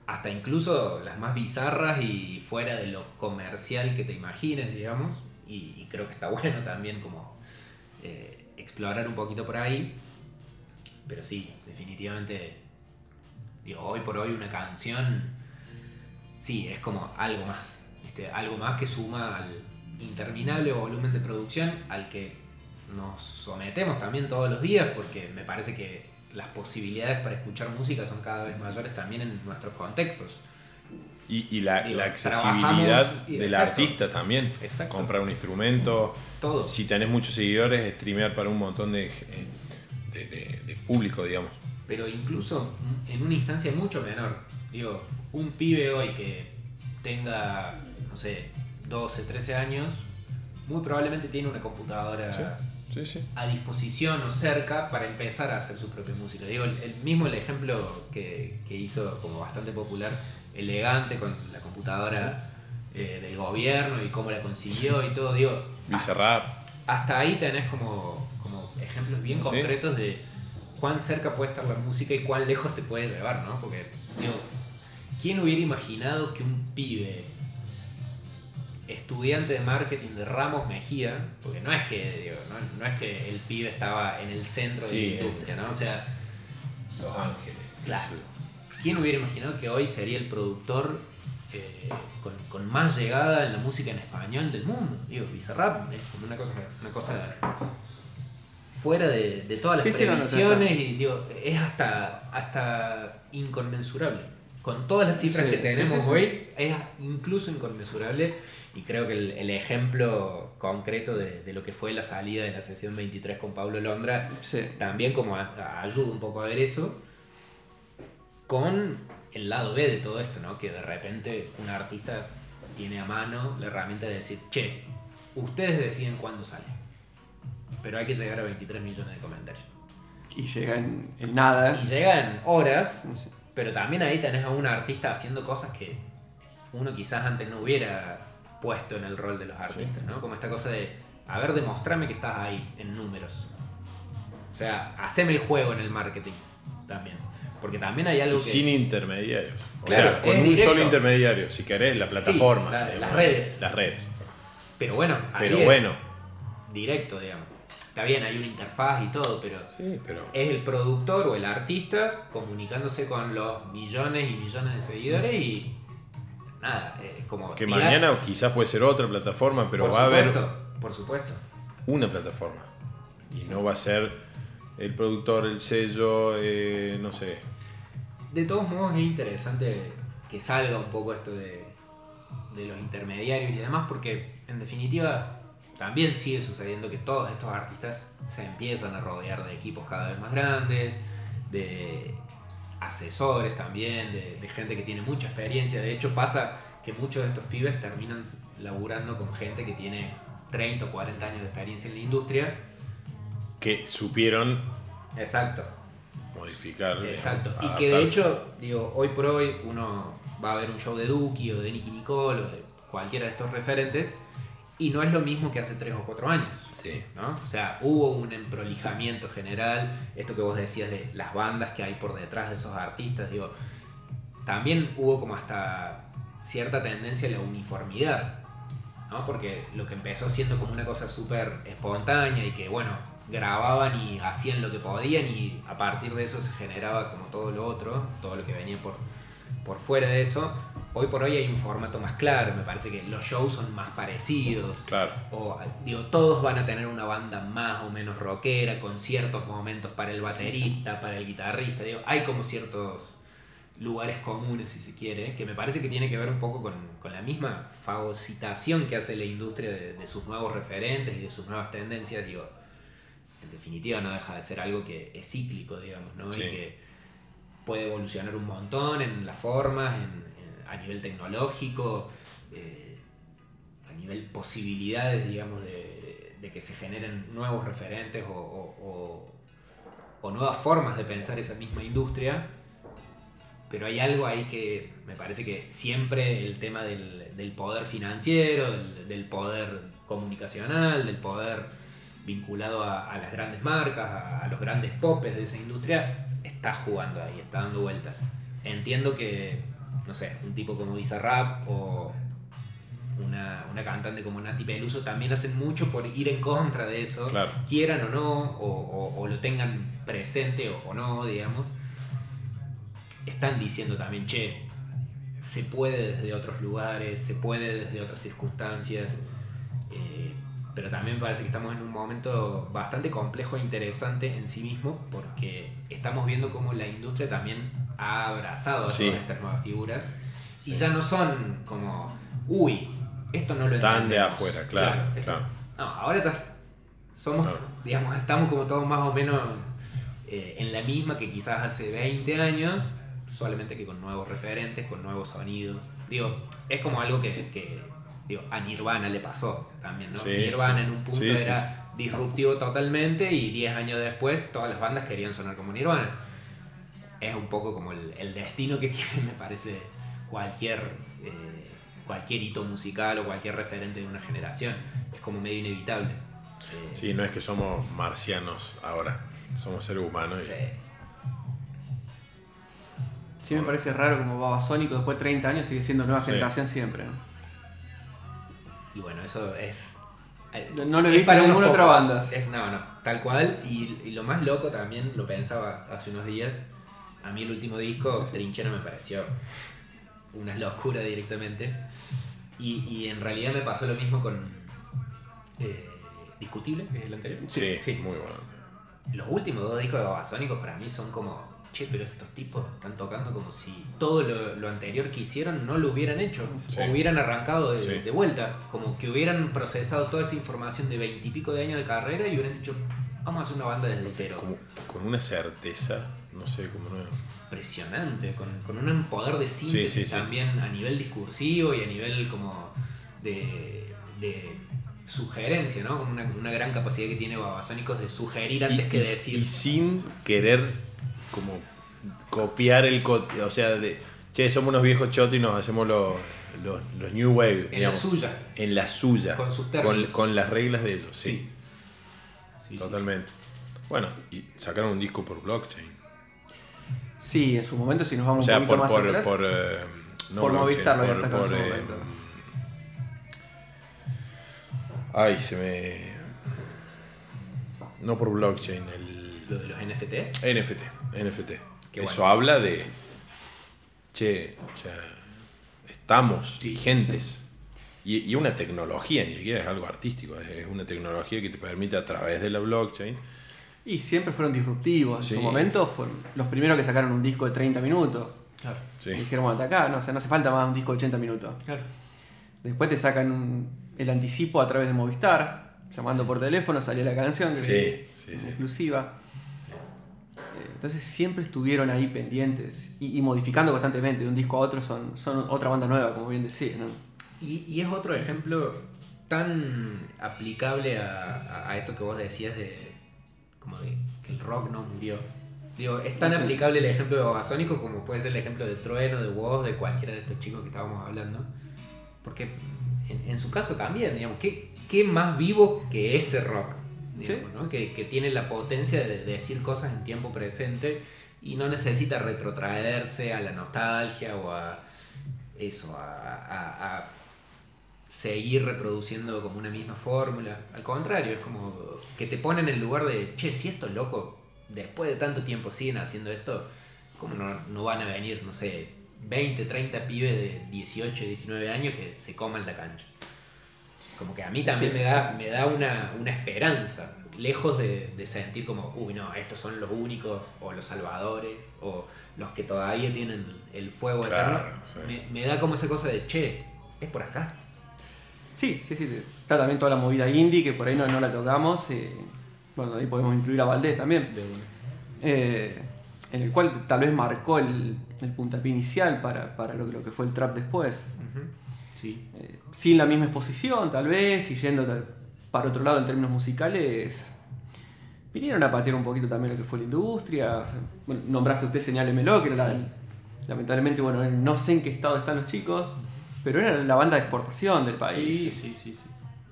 hasta incluso las más bizarras y fuera de lo comercial que te imagines, digamos. Y, creo que está *laughs* bueno también como eh, explorar un poquito por ahí. Pero sí, definitivamente, digo, hoy por hoy una canción, sí, es como algo más. Algo más que suma al interminable volumen de producción al que nos sometemos también todos los días, porque me parece que las posibilidades para escuchar música son cada vez mayores también en nuestros contextos. Y, y la, Digo, la accesibilidad del artista también. Exacto. Comprar un instrumento. Todo. Si tenés muchos seguidores, streamear para un montón de, de, de- de público, digamos. pero incluso en una instancia mucho menor. Digo, un pibe hoy que tenga, no sé, 12, 13 años, muy probablemente tiene una computadora Sí, sí. a disposición o cerca para empezar a hacer su propia música. Digo, el, el mismo el ejemplo que, que hizo como bastante popular, elegante con la computadora eh, del gobierno y cómo la consiguió y todo, digo, Bizarrap. hasta ahí tenés como, como ejemplos bien concretos de cuán cerca puede estar la música y cuán lejos te puede llevar, ¿no? Porque, digo, ¿quién hubiera imaginado que un pibe estudiante de marketing de Ramos Mejía, porque no es que, digo, no, no es que el pibe estaba en el centro Sí, de la industria, ¿no? O sea, Los Ángeles. Claro. ¿quién hubiera imaginado que hoy sería el productor eh, con, con más llegada en la música en español del mundo? Digo, Bizarrap es como una cosa, una cosa fuera de, de todas las Sí, sí, no, no, previsiones y digo, es hasta, hasta inconmensurable. Con todas las cifras Sí, que sí, tenemos sí, sí. hoy, es incluso inconmensurable. Y creo que el, el ejemplo concreto de, de lo que fue la salida de la sesión 23 con Pablo Londra Sí. también como a- a- ayuda un poco a ver eso con el lado B de todo esto, ¿no? Que de repente un artista tiene a mano la herramienta de decir, che, ustedes deciden cuándo sale. Pero hay que llegar a 23 millones de comentarios. Y llega en, en nada. Y llegan horas, No sé. pero también ahí tenés a un artista haciendo cosas que uno quizás antes no hubiera puesto en el rol de los artistas, ¿no? Como esta cosa de, a ver, demostrame que estás ahí en números. O sea, haceme el juego en el marketing también. Porque también hay algo Y que... sin intermediarios. O Claro, sea, con un directo. solo intermediario, si querés, la plataforma. la- digamos, las redes. Las redes. Pero bueno, ahí Pero es bueno. directo, digamos. Está bien, hay una interfaz y todo, pero Sí, pero. es el productor o el artista comunicándose con los millones y millones de seguidores y nada, es como... Que tirar- mañana quizás puede ser otra plataforma, pero va a haber supuesto, Por supuesto. una plataforma. Y no va a ser el productor, el sello, eh, no sé. De todos modos es interesante que salga un poco esto de, de los intermediarios y demás, porque en definitiva también sigue sucediendo que todos estos artistas se empiezan a rodear de equipos cada vez más grandes, de asesores también, de, de gente que tiene mucha experiencia. De hecho pasa que muchos de estos pibes terminan laburando con gente que tiene 30 o 40 años de experiencia en la industria. Que supieron Exacto. modificar. digamos, Exacto. Y que de hecho, digo, hoy por hoy uno va a ver un show de Duki o de Nicky Nicole o de cualquiera de estos referentes y no es lo mismo que hace 3 o 4 años. ¿No? O sea, hubo un emprolijamiento general, esto que vos decías de las bandas que hay por detrás de esos artistas, digo, también hubo como hasta cierta tendencia a la uniformidad, ¿no? Porque lo que empezó siendo como una cosa súper espontánea y que, bueno, grababan y hacían lo que podían y a partir de eso se generaba como todo lo otro, todo lo que venía por, por fuera de eso. Hoy por hoy hay un formato más claro, me parece que los shows son más parecidos. Claro. O, digo, todos van a tener una banda más o menos rockera, con ciertos momentos para el baterista, para el guitarrista. Digo, hay como ciertos lugares comunes, si se quiere, que me parece que tiene que ver un poco con, con la misma fagocitación que hace la industria de, de sus nuevos referentes y de sus nuevas tendencias. Digo, en definitiva no deja de ser algo que es cíclico, digamos, ¿no? Sí. Y que puede evolucionar un montón en las formas, en- en- a nivel tecnológico, eh, a nivel posibilidades, digamos, de, que se generen nuevos referentes o, nuevas formas de pensar esa misma industria. Pero hay algo ahí que me parece que siempre el tema del, poder financiero, del, poder comunicacional, del poder vinculado a, a las grandes marcas, a, a los grandes popes de esa industria, está jugando ahí, está dando vueltas. Entiendo que, no sé, un tipo como Bizarrap o una, una cantante como Nati Peluso también hacen mucho por ir en contra de eso, quieran o no, o, lo tengan presente o, no, digamos. Están diciendo también, che, se puede desde otros lugares, se puede desde otras circunstancias, eh, pero también parece que estamos en un momento bastante complejo e interesante en sí mismo, porque estamos viendo cómo la industria también ha abrazado a todas estas nuevas figuras y ya no son como, uy, esto no lo Tan de afuera, claro. No, ahora ya somos, digamos, estamos como todos más o menos eh, en la misma que quizás hace 20 años, solamente que con nuevos referentes, con nuevos sonidos. Digo, es como algo que, digo, a Nirvana le pasó también, ¿no? Nirvana en un punto era disruptivo totalmente y 10 años después todas las bandas querían sonar como Nirvana. Es un poco como el, el destino que *laughs* tiene, me parece, cualquier, eh, cualquier hito musical o cualquier referente de una generación. Es como medio inevitable. Eh, sí, no es que somos marcianos ahora, somos seres humanos. Y... Sí. me parece raro como Babasónico después de 30 años sigue siendo nueva generación siempre. Y bueno, eso es... Eh, no lo he visto en ninguna otra banda. no, no, tal cual. Y, y, lo más loco también, lo pensaba hace unos días, a mí el último disco, Trinchera, me pareció una locura directamente. Y, en realidad me pasó lo mismo con eh, Discutible, que es el anterior. Sí, sí, muy bueno. Los últimos dos discos de Babasónicos para mí son como, che, pero estos tipos están tocando como si todo lo, anterior que hicieron no lo hubieran hecho, o hubieran arrancado de, vuelta, como que hubieran procesado toda esa información de veintipico de años de carrera y hubieran dicho, vamos a hacer una banda desde cero. Como, con una certeza, no sé, como no impresionante, con, un poder de síntesis también a nivel discursivo y a nivel como de, sugerencia, ¿no? Como una, gran capacidad que tiene Babasónicos de sugerir antes que decir. Y sin querer como copiar el... O sea, de, che, somos unos viejos chotos y nos hacemos los, los, New Wave. En la suya. En la suya. Con sus con, con, las reglas de ellos, sí. Totalmente. Bueno, y sacaron un disco por blockchain. Sí, en su momento, si nos vamos un poquito por, más por, atrás, por, eh, no por Movistar lo había sacado en su eh, momento. Ay, se me... No por blockchain, el... ¿Lo de los NFT? NFT, NFT. Eso habla de... Che, o sea, estamos vigentes. Y, y, una tecnología, ni siquiera es algo artístico, es una tecnología que te permite a través de la blockchain y siempre fueron disruptivos. En su momento fueron los primeros que sacaron un disco de 30 minutos. Claro. dijeron, bueno, acá, no, no hace falta más un disco de 80 minutos. Claro. Después te sacan el anticipo a través de Movistar, llamando por teléfono, salía la canción, que es exclusiva. Eh, entonces siempre estuvieron ahí pendientes y, modificando constantemente de un disco a otro, son, son otra banda nueva, como bien decís. Y, y, es otro ejemplo tan aplicable a, a esto que vos decías de, como de que el rock no murió. Digo, es tan aplicable el ejemplo de Babasónico como puede ser el ejemplo de Trueno, de Woz, de cualquiera de estos chicos que estábamos hablando. Porque en, su caso también, digamos, ¿qué, ¿qué, más vivo que ese rock? que, que, tiene la potencia de, decir cosas en tiempo presente y no necesita retrotraerse a la nostalgia o a eso, a, a seguir reproduciendo como una misma fórmula. Al contrario, es como que te ponen en el lugar de, che, si estos locos después de tanto tiempo siguen haciendo esto, ¿cómo no, no, van a venir, no sé, 20, 30 pibes de 18, 19 años que se coman la cancha? Como que a mí también me da, me da una, una esperanza, lejos de, de, sentir como, uy, no, estos son los únicos, o los salvadores, o los que todavía tienen el fuego eterno. Me, me da como esa cosa de, che, es por acá Sí, sí, sí. Está también toda la movida indie, que por ahí no, no la tocamos. Eh, bueno, ahí podemos incluir a Valdés también. Eh, en el cual tal vez marcó el, el puntapié inicial para, para lo, lo, que fue el trap después. sí. Eh, sin la misma exposición, tal vez, y yendo para otro lado en términos musicales, vinieron a patear un poquito también lo que fue la industria. nombraste usted Señálemelo, que era lamentablemente, bueno, no sé en qué estado están los chicos. Pero era la banda de exportación del país. Sí, sí, sí,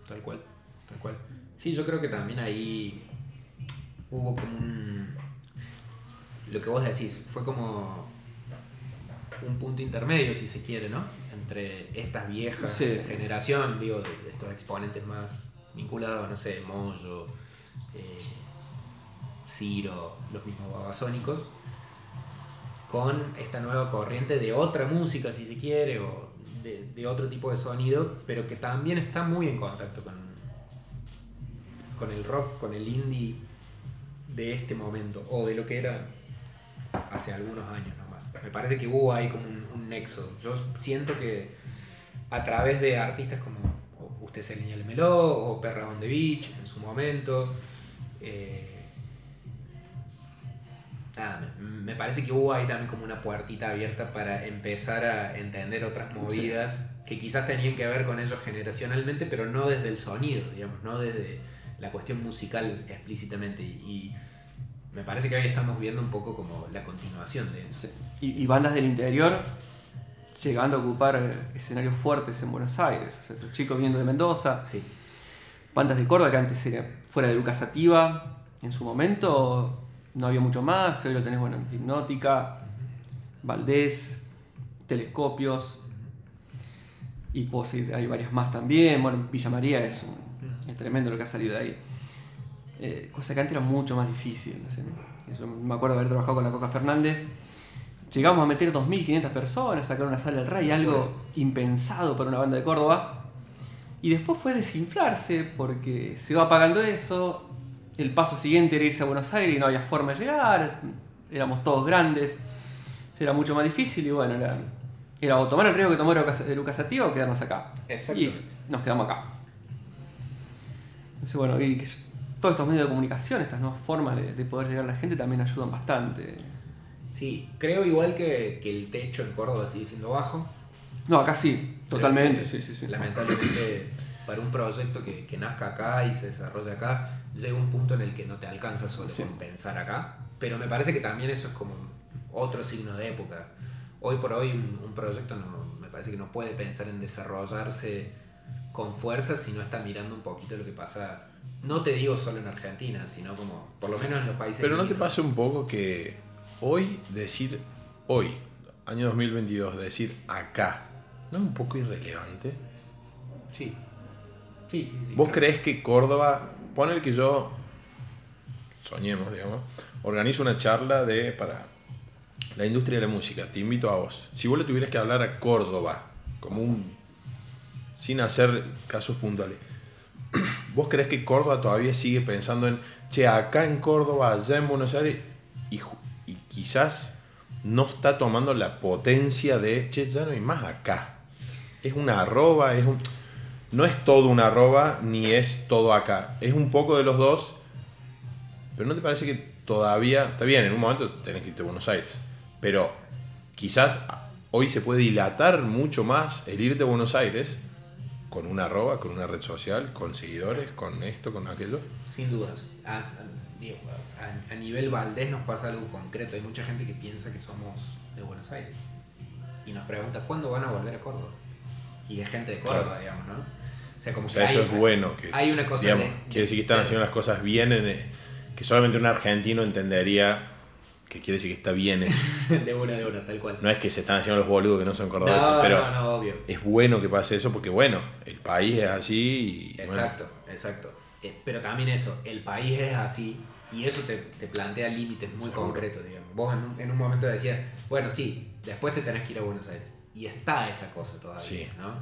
Tal cual. Tal cual. Sí, yo creo que también ahí hubo como un. Lo que vos decís, fue como un punto intermedio, si se quiere, ¿no? entre estas viejas Sí. generación, digo, de, de estos exponentes más vinculados, no sé, Moyo, eh, Ciro, los mismos babasónicos, con esta nueva corriente de otra música, si se quiere, o de, otro tipo de sonido, pero que también está muy en contacto con, con el rock, con el indie de este momento, o de lo que era hace algunos años nomás. Me parece que hubo ahí como un, nexo. Yo siento que a través de artistas como Usted se el Meló o Perra on the Beach en su momento, eh, nada, me, me parece que hubo ahí también como una puertita abierta para empezar a entender otras movidas que quizás tenían que ver con ellos generacionalmente, pero no desde el sonido, digamos, no desde la cuestión musical explícitamente. Y, me parece que hoy estamos viendo un poco como la continuación de eso. Sí. Y, y bandas del interior llegando a ocupar eh, escenarios fuertes en Buenos Aires. O sea, los chicos viendo de Mendoza, Sí. bandas de Córdoba que antes era fuera de Lucas Sativa, en su momento no había mucho más, hoy lo tenés bueno, en Hipnótica, Valdés, Telescopios, y puedo seguir, hay varias más también, bueno, Villa María es, un- es tremendo lo que ha salido de ahí. Eh, cosa que antes era mucho más difícil. Eso me acuerdo de haber trabajado con la Coca Fernández, llegamos a meter 2.500 personas, sacar una sala del Rey, algo impensado para una banda de Córdoba. Y después fue desinflarse porque se iba apagando eso. El paso siguiente era irse a Buenos Aires y no había forma de llegar. Éramos todos grandes. Era mucho más difícil y bueno, era, era o tomar el riesgo que tomó Lucas- Lucas Sativa o quedarnos acá. Y Exactamente. nos quedamos acá. Entonces, bueno, y que todos estos medios de comunicación, estas nuevas formas de, de poder llegar a la gente también ayudan bastante. Sí, creo igual que, que el techo en Córdoba sigue siendo bajo. No, acá sí, totalmente, que, sí, sí, sí. Lamentablemente, para un proyecto que, que nazca acá y se desarrolla acá, llega un punto en el que no te alcanza solo Sí. con pensar acá. Pero me parece que también eso es como otro signo de época. Hoy por hoy un, un proyecto no, me parece que no puede pensar en desarrollarse con fuerza si no está mirando un poquito lo que pasa, no te digo solo en Argentina, sino como por lo menos en los países Pero no te pasa un poco que hoy decir, hoy, año 2022, decir acá, ¿no es un poco irrelevante? Sí. Sí, sí, sí. ¿Vos crees que Córdoba, pone el que yo, soñemos, digamos, organizo una charla de, para la industria de la música, te invito a vos. Si vos le tuvieras que hablar a Córdoba, como un, sin hacer casos puntuales, *clears throat* ¿vos crees que Córdoba todavía sigue pensando en, che, acá en Córdoba, allá en Buenos Aires, y, y quizás no está tomando la potencia de, che, ya no hay más acá? Es una arroba, es un no es todo una arroba ni es todo acá. Es un poco de los dos. Pero ¿no te parece que todavía... Está bien, en un momento tenés que irte a Buenos Aires. Pero quizás hoy se puede dilatar mucho más el irte a Buenos Aires con una arroba, con una red social, con seguidores, con esto, con aquello. Sin dudas. A, a- digo, a- a nivel Valdés nos pasa algo concreto. Hay mucha gente que piensa que somos de Buenos Aires. Y nos pregunta, ¿cuándo van a volver a Córdoba? Y de gente de Córdoba, Claro. digamos, ¿no? O sea, como O que sea, eso hay es bueno. Que, hay una cosa digamos, de- quiere decir que están haciendo las cosas bien, en- que solamente un argentino entendería que quiere decir que está bien. *laughs* de una, de una, tal cual. No es que se están haciendo los boludos que no son no, cordobeses, pero... no, no, obvio. es bueno que pase eso porque, bueno, el país es así y. bueno, Exacto, exacto. Eh, pero también eso, el país es así y eso te, te plantea límites muy Seguro. concretos, digamos. Vos en un, en un momento decías, bueno, sí, después te tenés que ir a Buenos Aires. Y está esa cosa todavía, Sí. ¿no?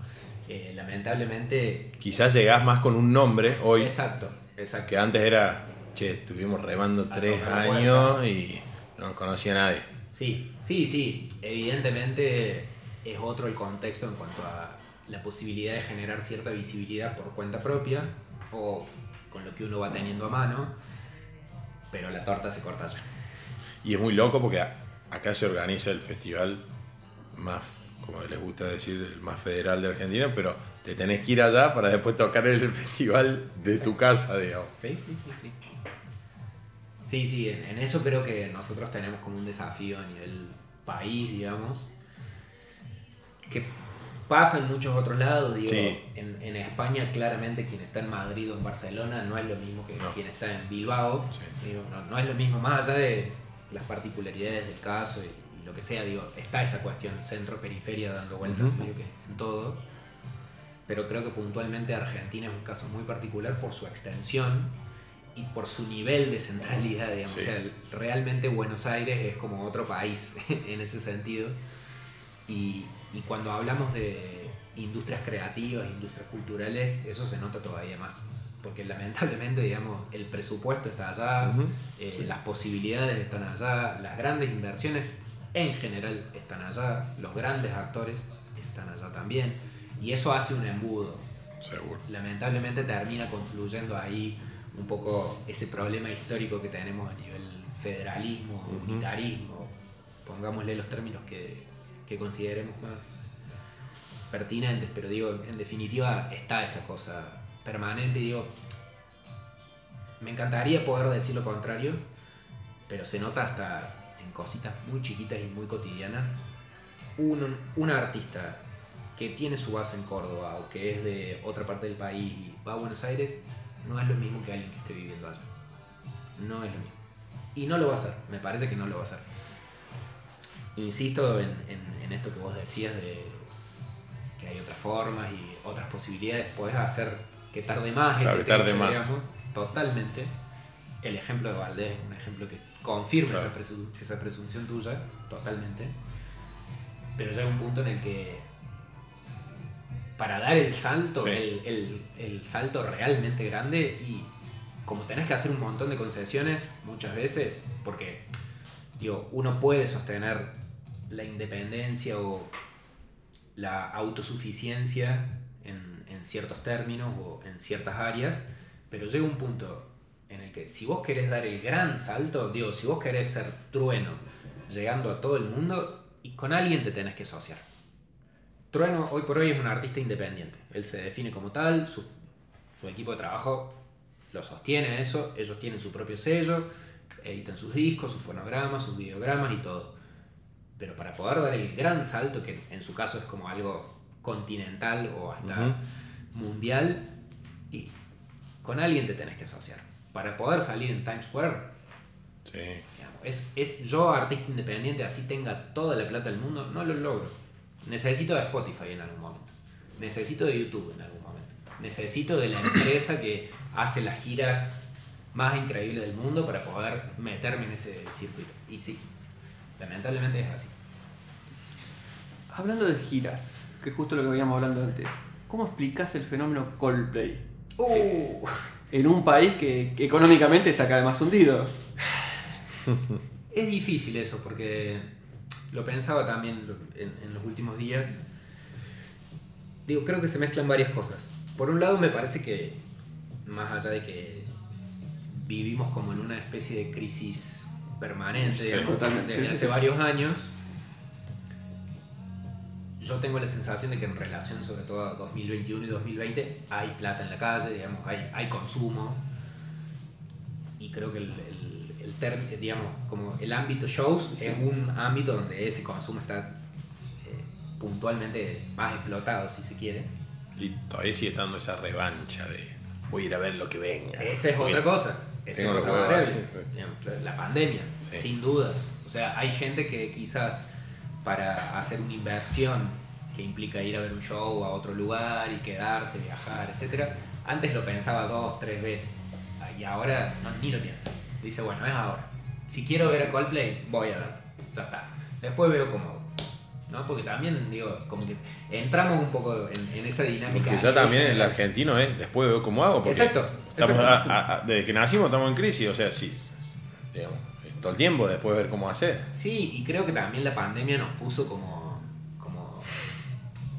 Eh, lamentablemente... quizás llegás más con un nombre hoy Exacto, exacto. que antes era, che, estuvimos remando A tres años y no conocía nadie. Sí, sí, sí. Evidentemente es otro el contexto en cuanto a la posibilidad de generar cierta visibilidad por cuenta propia o con lo que uno va teniendo a mano, pero la torta se corta allá. Y es muy loco porque a- acá se organiza el festival más, como les gusta decir, el más federal de Argentina, pero te tenés que ir allá para después tocar el *laughs* festival de tu casa, digamos. Sí, sí, sí, sí. Sí, sí, en, en eso creo que nosotros tenemos como un desafío a nivel país, digamos, que pasa en muchos otros lados, digo, Sí. en, en España claramente quien está en Madrid o en Barcelona no es lo mismo que No. quien está en Bilbao, Sí, sí. digo, no, no es lo mismo, más allá de las particularidades del caso y lo que sea, digo, está esa cuestión centro-periferia dando vueltas Ujú. medio que en todo. Pero creo que puntualmente Argentina es un caso muy particular por su extensión y por su nivel de centralidad, digamos. Sí. O sea, realmente Buenos Aires es como otro país *laughs* en ese sentido. Y, y cuando hablamos de industrias creativas, industrias culturales, eso se nota todavía más. Porque lamentablemente, digamos, el presupuesto está allá, eh, Sí. las posibilidades están allá, las grandes inversiones en general están allá, los grandes actores están allá también. Y eso hace un embudo. Seguro. Lamentablemente termina confluyendo ahí un poco ese problema histórico que tenemos a nivel federalismo, Ujú. unitarismo, pongámosle los términos que, que consideremos más pertinentes, pero digo, en definitiva está esa cosa permanente, digo, me encantaría poder decir lo contrario, pero se nota hasta cositas muy chiquitas y muy cotidianas. Un, un artista que tiene su base en Córdoba o que es de otra parte del país y va a Buenos Aires, no es lo mismo que alguien que esté viviendo allá. No es lo mismo. Y no lo va a hacer, me parece que no lo va a hacer. Insisto en, en- en esto que vos decías de que hay otras formas y otras posibilidades. Podés hacer que tarde más Claro, ese que tarde techo, más. digamos, totalmente. El ejemplo de Valdés es un ejemplo que confirma Claro. esa, presu- esa presunción tuya, totalmente. Pero llega un punto en el que para dar el salto, Sí. el, el- el salto realmente grande y como tenés que hacer un montón de concesiones muchas veces, porque digo, uno puede sostener la independencia o la autosuficiencia en, en ciertos términos o en ciertas áreas, pero llega un punto en el que si vos querés dar el gran salto, digo, si vos querés ser trueno llegando a todo el mundo, y con alguien te tenés que asociar. Trueno hoy por hoy es un artista independiente. Él se define como tal, su, su equipo de trabajo lo sostiene eso, ellos tienen su propio sello, editan sus discos, sus fonogramas, sus videogramas y todo. Pero para poder dar el gran salto, que en su caso es como algo continental o hasta Ujú. mundial, y con alguien te tenés que asociar. Para poder salir en Times Square, Sí. digamos, es, es- yo artista independiente, así tenga toda la plata del mundo, no lo logro. Necesito de Spotify en algún momento. Necesito de YouTube en algún momento. Necesito de la *clears throat* empresa que hace las giras más increíbles del mundo para poder meterme en ese circuito. Y sí, lamentablemente es así. Hablando de giras, que es justo lo que veníamos hablando antes, ¿cómo explicás el fenómeno Coldplay? Uh, En un país que, que económicamente está cada vez más hundido. Es difícil eso porque lo pensaba también en, en los últimos días. Digo, creo que se mezclan varias cosas. Por un lado me parece que, más allá de que vivimos como en una especie de crisis permanente, Sí, digamos, totalmente, desde sí, hace sí. varios años, yo tengo la sensación de que en relación sobre todo a 2021 y 2020 hay plata en la calle, digamos, hay, hay consumo, y creo que el, el, el term- digamos, como el ámbito shows Sí. es un ámbito donde ese consumo está eh, puntualmente más explotado, si se quiere. Y todavía sigue estando esa revancha de voy a ir a ver lo que venga. Esa es otra cosa. Esa es otra así, sí. Digamos, La pandemia, Sí. sin dudas. O sea, hay gente que quizás para hacer una inversión que implica ir a ver un show a otro lugar y quedarse, viajar, etc. Antes lo pensaba dos, tres veces. Y ahora no, ni lo piensa. Dice, bueno, es ahora. Si quiero ver a Coldplay, voy a ver. Ya está. Después veo cómo. ¿no? Porque también, digo, como que entramos un poco en, en esa dinámica. Porque ya también el argentino es después veo cómo hago. Porque Exacto, estamos exacto. a- a- a- desde que nacimos estamos en crisis, o sea, sí. Digamos, todo el tiempo después ver cómo hacer. Sí, y creo que también la pandemia nos puso como.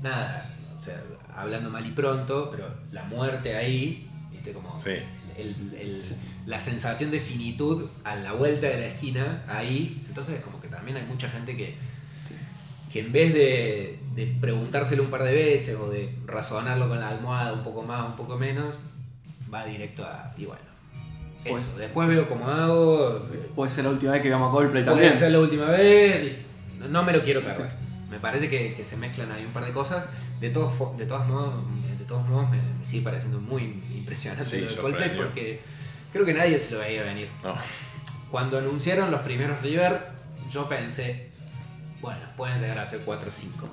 Nada, o sea, hablando mal y pronto, pero la muerte ahí, viste, como. Sí. el- el- la sensación de finitud a la vuelta de la esquina, ahí. Entonces, como que también hay mucha gente que. que en vez de, de preguntárselo un par de veces o de razonarlo con la almohada un poco más, un poco menos, va directo a. y bueno. Eso, Pues- después veo cómo hago, Puede ser la última vez que veamos a Coldplay Puede también. ser la última vez. no me lo quiero perder. Me parece que, que se mezclan ahí un par de cosas. De todos, de todos modos, de todos modos me, me sigue pareciendo muy impresionante Sí, lo de Coldplay porque creo que nadie se lo veía venir. No. Cuando anunciaron los primeros River, yo pensé, bueno, pueden llegar a ser 4 o 5.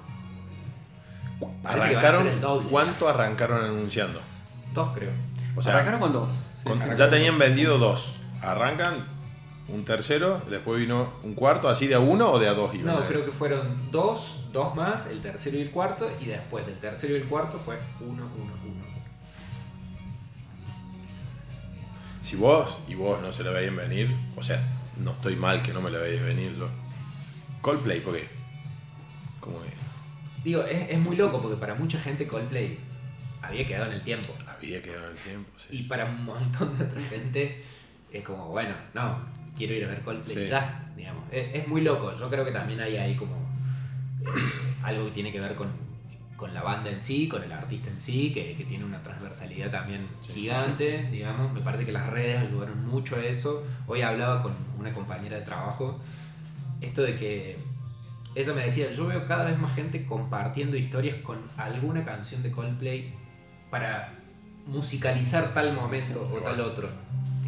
Parece que van a Arrancaron, ser el doble. ¿Cuánto arrancaron anunciando? Dos creo. O sea, Arrancaron con dos. con- Sí, sí. ya tenían vendido dos. Arrancan un tercero, después vino un cuarto, así de a uno o de a dos iban. No, a- creo que fueron dos, dos más, el tercero y el cuarto, y después del tercero y el cuarto fue uno, uno, uno. Si vos y vos no se la veían venir, o sea, no estoy mal que no me la veáis venir yo. Coldplay, ¿por qué? Como que Digo, es, es muy loco porque para mucha gente Coldplay había quedado en el tiempo. había quedado en el tiempo. sí. Y para un montón de otra gente es como, bueno, no, quiero ir a ver Coldplay Sí. ya, digamos. Es, es muy loco. Yo creo que también hay ahí como eh, algo que tiene que ver con, con la banda en sí, con el artista en sí, que, que tiene una transversalidad también Sí. gigante, digamos. Me parece que las redes ayudaron mucho a eso. Hoy hablaba con una compañera de trabajo, esto de que ella me decía, yo veo cada vez más gente compartiendo historias con alguna canción de Coldplay para musicalizar tal momento o tal otro.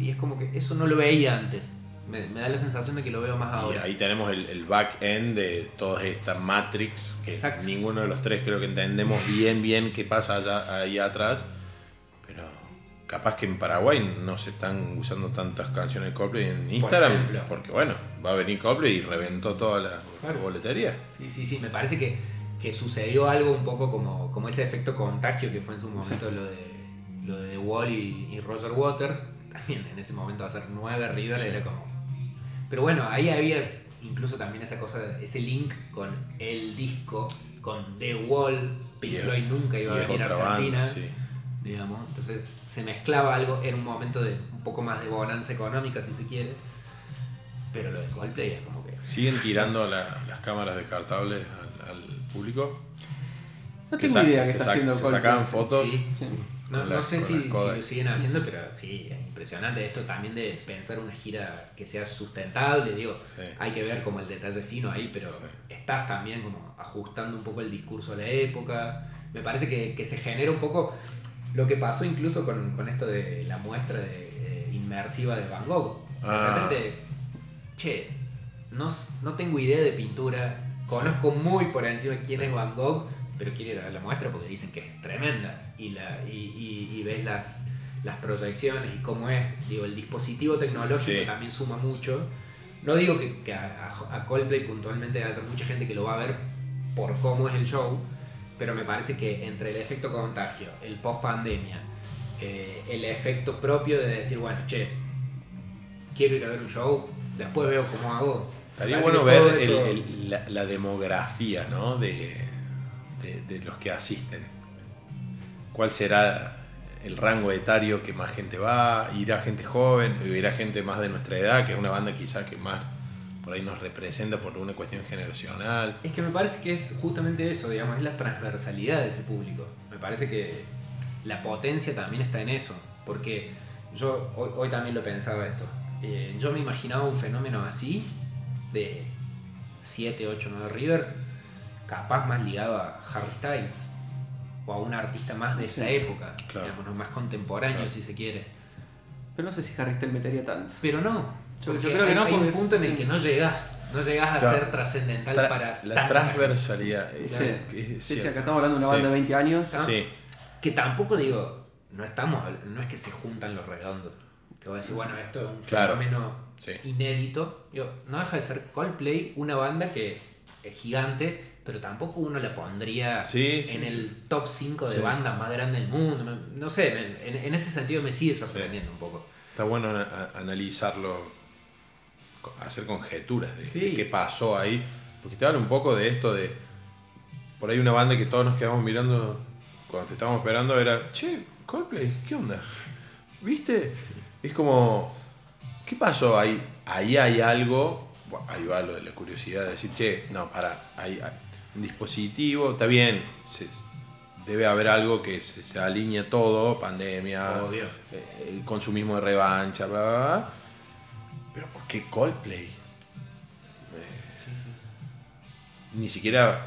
Y es como que eso no lo veía antes. Me, me da la sensación de que lo veo más Y ahora. ahí tenemos el, el back-end de toda esta Matrix, que Exacto. ninguno de los tres creo que entendemos bien, bien qué pasa allá, ahí atrás. Pero capaz que en Paraguay no se están usando tantas canciones de Coldplay en Instagram, porque bueno, va a venir Coldplay y reventó toda la Claro. boletería. Sí, sí, sí, me parece que, que sucedió algo un poco como, como ese efecto contagio que fue en su momento lo de lo de The Wall y, y Roger Waters. También en ese momento hacer nueve River Sí. era como. Pero bueno, ahí había incluso también esa cosa, ese link con el disco, con The Wall. Pink Floyd nunca iba a venir a Argentina. banda, sí. digamos. Entonces se mezclaba algo, era un momento de un poco más de bonanza económica, si se quiere. Pero lo de Coldplay es como que. ¿Siguen tirando la- las cámaras descartables al, al público? No tengo idea que se está haciendo se Coldplay. sacaban fotos. Sí. Sí. No, no sé si, lo siguen haciendo, pero sí, es impresionante esto también de pensar una gira que sea sustentable, digo, Sí. hay que ver como el detalle fino ahí, pero Sí. estás también como ajustando un poco el discurso a la época, me parece que, que se genera un poco lo que pasó incluso con, con esto de la muestra de, inmersiva de Van Gogh. De Ah. repente, che, no, no tengo idea de pintura, conozco muy por encima quién es Van Gogh, pero quiero ir a la muestra porque dicen que es tremenda y, la, y, y- y ves las, las proyecciones y cómo es. Digo, el dispositivo tecnológico Sí. también suma mucho. No digo que, que a, a- Coldplay puntualmente haya mucha gente que lo va a ver por cómo es el show, pero me parece que entre el efecto contagio, el post pandemia, el efecto propio de decir, bueno, che, quiero ir a ver un show, después veo cómo hago. Estaría bueno ver el- el- la, la demografía ¿no? de, de- de los que asisten. ¿Cuál será el rango etario que más gente va? ¿Irá gente joven? ¿O irá gente más de nuestra edad? Que es una banda quizás que más por ahí nos representa por una cuestión generacional. Es que me parece que es justamente eso, digamos, es la transversalidad de ese público. Me parece que la potencia también está en eso, porque yo hoy, hoy también lo pensaba esto. Eh, yo me imaginaba un fenómeno así, de 7, 8, 9 River, capaz más ligado a Harry Styles, o a un artista más de esta Sí. época, Claro. digamos, ¿no? más contemporáneo Claro. si se quiere. Pero no sé si Harry Styles metería tanto. Pero no, Yo- creo que hay, no, hay un punto en el sí. que no llegas, no llegas a Claro. ser trascendental Tra- para la tanta transversalidad. es- Sí. Sí, acá estamos hablando de una Sí. banda de 20 años. Ah. Sí, Que tampoco digo, no estamos no es que se juntan los redondos. Que voy a decir, bueno, esto es un Claro. fenómeno Sí. inédito. Digo, no deja de ser Coldplay, una banda que es gigante, pero tampoco uno la pondría Sí, sí, en sí. el top 5 de bandas más grandes del mundo. No sé, en, en ese sentido me sigue sorprendiendo un poco. Está bueno analizarlo, hacer conjeturas de, qué pasó ahí. Porque te habla un poco de esto de. Por ahí una banda que todos nos quedamos mirando cuando te estábamos esperando era. Che, Coldplay, ¿qué onda? ¿Viste? Es como. ¿Qué pasó ahí? Ahí hay algo. Bueno, ahí va lo de la curiosidad de decir, che, no, para, hay, hay un dispositivo, está bien, se- debe haber algo que se, se alinea todo, pandemia, eh, el consumismo de revancha, bla, bla, bla. Pero ¿por qué Coldplay? Eh, ni siquiera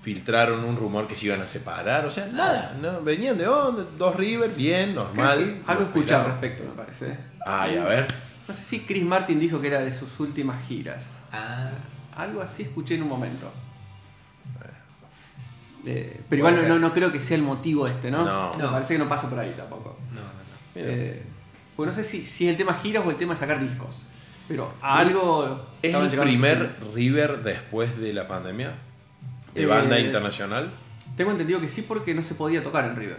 filtraron un rumor que se iban a separar, o sea, nada, ¿no? Venían de oh, dos River, bien, normal. Algo escuché al respecto, me parece. Ay, a ver. No sé si Chris Martin dijo que era de sus últimas giras. Ah, Algo así escuché en un momento. Eh, pero igual no, no, no creo que sea el motivo este, ¿no? No. Me parece que no pasa por ahí tampoco. No, no, no. Eh, pues no sé si, si el tema giras o el tema de sacar discos. Pero a algo. ¿Es el primer River después de la pandemia? ¿De Eh, banda internacional? Tengo entendido que sí porque no se podía tocar en River.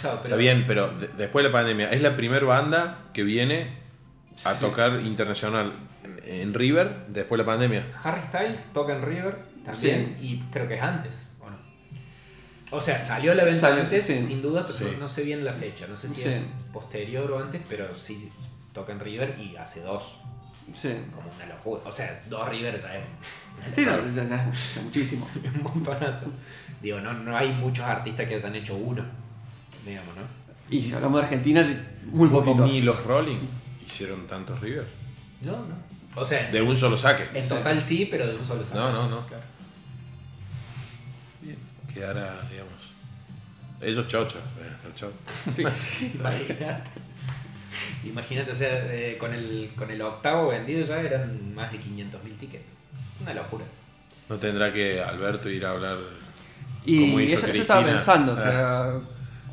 Claro, pero Está bien, pero de- después de la pandemia, ¿es la primera banda que viene a tocar internacional en River después de la pandemia? Harry Styles toca en River también y creo que es antes, ¿o no? O sea, salió a la venta Salió, antes, sí. sin duda, pero Sí. no, no sé bien la fecha. No sé si Sí. es posterior o antes, pero sí toca en River y hace dos. Sí. Como una locura. O sea, dos River ya es Sí, no, ya, ya- ya muchísimo. *laughs* un montonazo. Digo, no, no hay muchos artistas que hayan hecho uno, digamos, ¿no? Y si hablamos de Argentina, muy poquitos. Ni los Rolling hicieron tantos River. No, no. O sea, De un solo saque. en total sí, pero de un solo saco. No, no, no. Claro. Quedara, digamos. Ellos chochos. eh, el chocho. Imagínate. Imagínate, o sea, eh, con, el, con el octavo vendido ya eran más de 500.000 tickets. Una locura. No tendrá que Alberto ir a hablar Y como hizo eso, eso estaba pensando, o Ah. sea,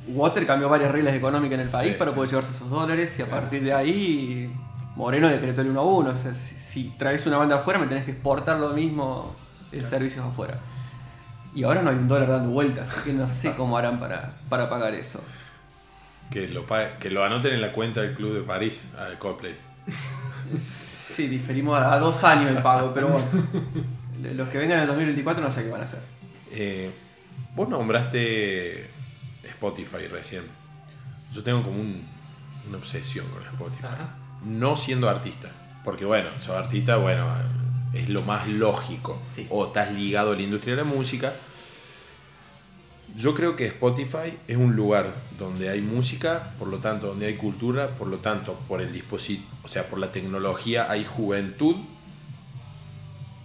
Water cambió varias reglas económicas en el país Sí. para poder llevarse esos dólares y a partir de ahí Moreno decretó el 1 a 1. O sea, si, si traes una banda afuera me tenés que exportar lo mismo el servicio afuera. Y ahora no hay un dólar dando vueltas, así que no sé cómo harán para, para pagar eso. Que lo, que lo anoten en la cuenta del Club de París, al Coldplay. Sí, diferimos a, a dos años el pago, pero bueno. Los que vengan en el 2024 no sé qué van a hacer. Eh, vos nombraste Spotify recién. Yo tengo como un- una obsesión con Spotify. Ajá. No siendo artista. Porque bueno, sos artista, bueno, es lo más lógico. Sí. O estás ligado a la industria de la música. Yo creo que Spotify es un lugar donde hay música, por lo tanto, donde hay cultura, por lo tanto, por el dispositivo, o sea, por la tecnología hay juventud.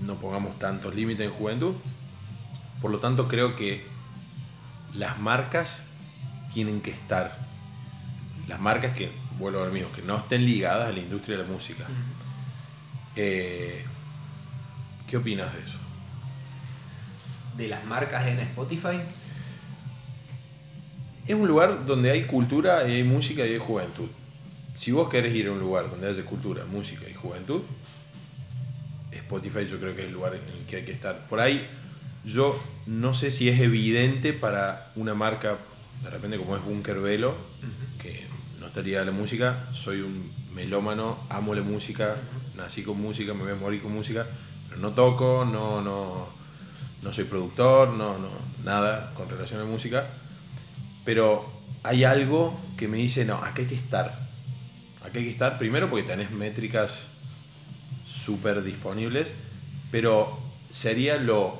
No pongamos tantos límites en juventud. Por lo tanto, creo que las marcas tienen que estar. Las marcas que, vuelvo a mismo, que no estén ligadas a la industria de la música. Eh, ¿Qué opinas de eso? De las marcas en Spotify, Es un lugar donde hay cultura y hay música y hay juventud. Si vos querés ir a un lugar donde haya cultura, música y juventud, Spotify yo creo que es el lugar en el que hay que estar. Por ahí yo no sé si es evidente para una marca, de repente como es Bunker Velo, que no estaría de la música, soy un melómano, amo la música, nací con música, me voy a morir con música, no toco, no, no, no soy productor, no, no, nada con relación a música. Pero hay algo que me dice, no, acá hay que estar. Acá hay que estar, primero porque tenés métricas súper disponibles, pero sería lo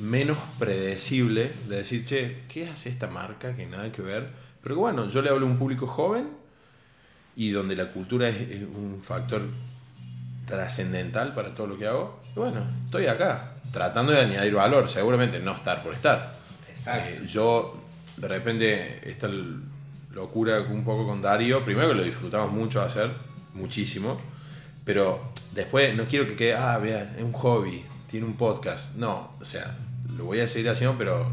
menos predecible de decir, che, ¿qué hace esta marca que nada que ver? Pero bueno, yo le hablo a un público joven y donde la cultura es un factor trascendental para todo lo que hago. Y bueno, estoy acá, tratando de añadir valor, seguramente no estar por estar. Exacto. Eh, yo, de repente, esta locura un poco con Darío, primero que lo disfrutamos mucho hacer, muchísimo, pero después no quiero que quede, ah, vea, es un hobby, tiene un podcast. No, o sea, lo voy a seguir haciendo, pero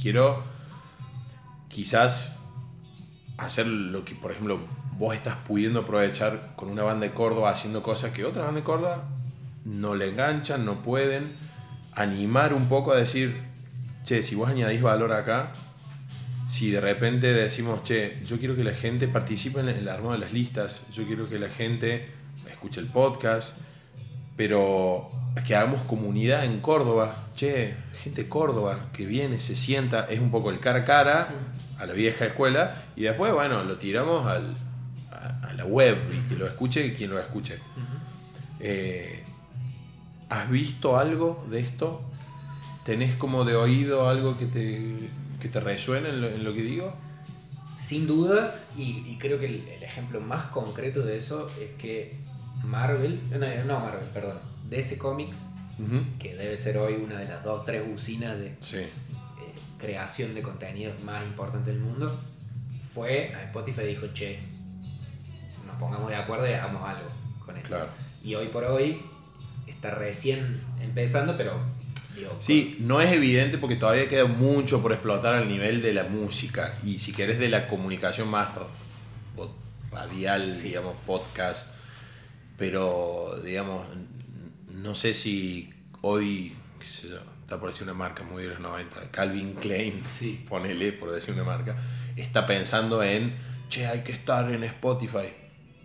quiero quizás hacer lo que, por ejemplo, vos estás pudiendo aprovechar con una banda de Córdoba haciendo cosas que otras bandas de Córdoba no le enganchan, no pueden. Animar un poco a decir, che, si vos añadís valor acá, si de repente decimos, che, yo quiero que la gente participe en el armado de las listas, yo quiero que la gente escuche el podcast, pero que hagamos comunidad en Córdoba, che, gente de Córdoba que viene, se sienta, es un poco el cara a cara a la vieja escuela y después, bueno, lo tiramos al- a, a la web y que lo escuche quien lo escuche. Eh, ¿Has visto algo de esto? ¿Tenés como de oído algo que te, que te resuene en lo, en lo que digo? Sin dudas, y, y creo que el, el ejemplo más concreto de eso es que Marvel, no, no Marvel, perdón, DC Comics, que debe ser hoy una de las dos, tres usinas de Sí, eh, creación de contenidos más importantes del mundo, fue a Spotify y dijo, che, nos pongamos de acuerdo y hagamos algo con esto. claro. Y hoy por hoy está recién empezando, pero digo, Sí, no es evidente porque todavía queda mucho por explotar al nivel de la música. Y si querés de la comunicación más radial, digamos, podcast. Pero, digamos, no sé si hoy, qué sé yo, está por decir una marca muy de los 90, Calvin Klein, Sí. ponele por decir una marca, está pensando en, che, hay que estar en Spotify.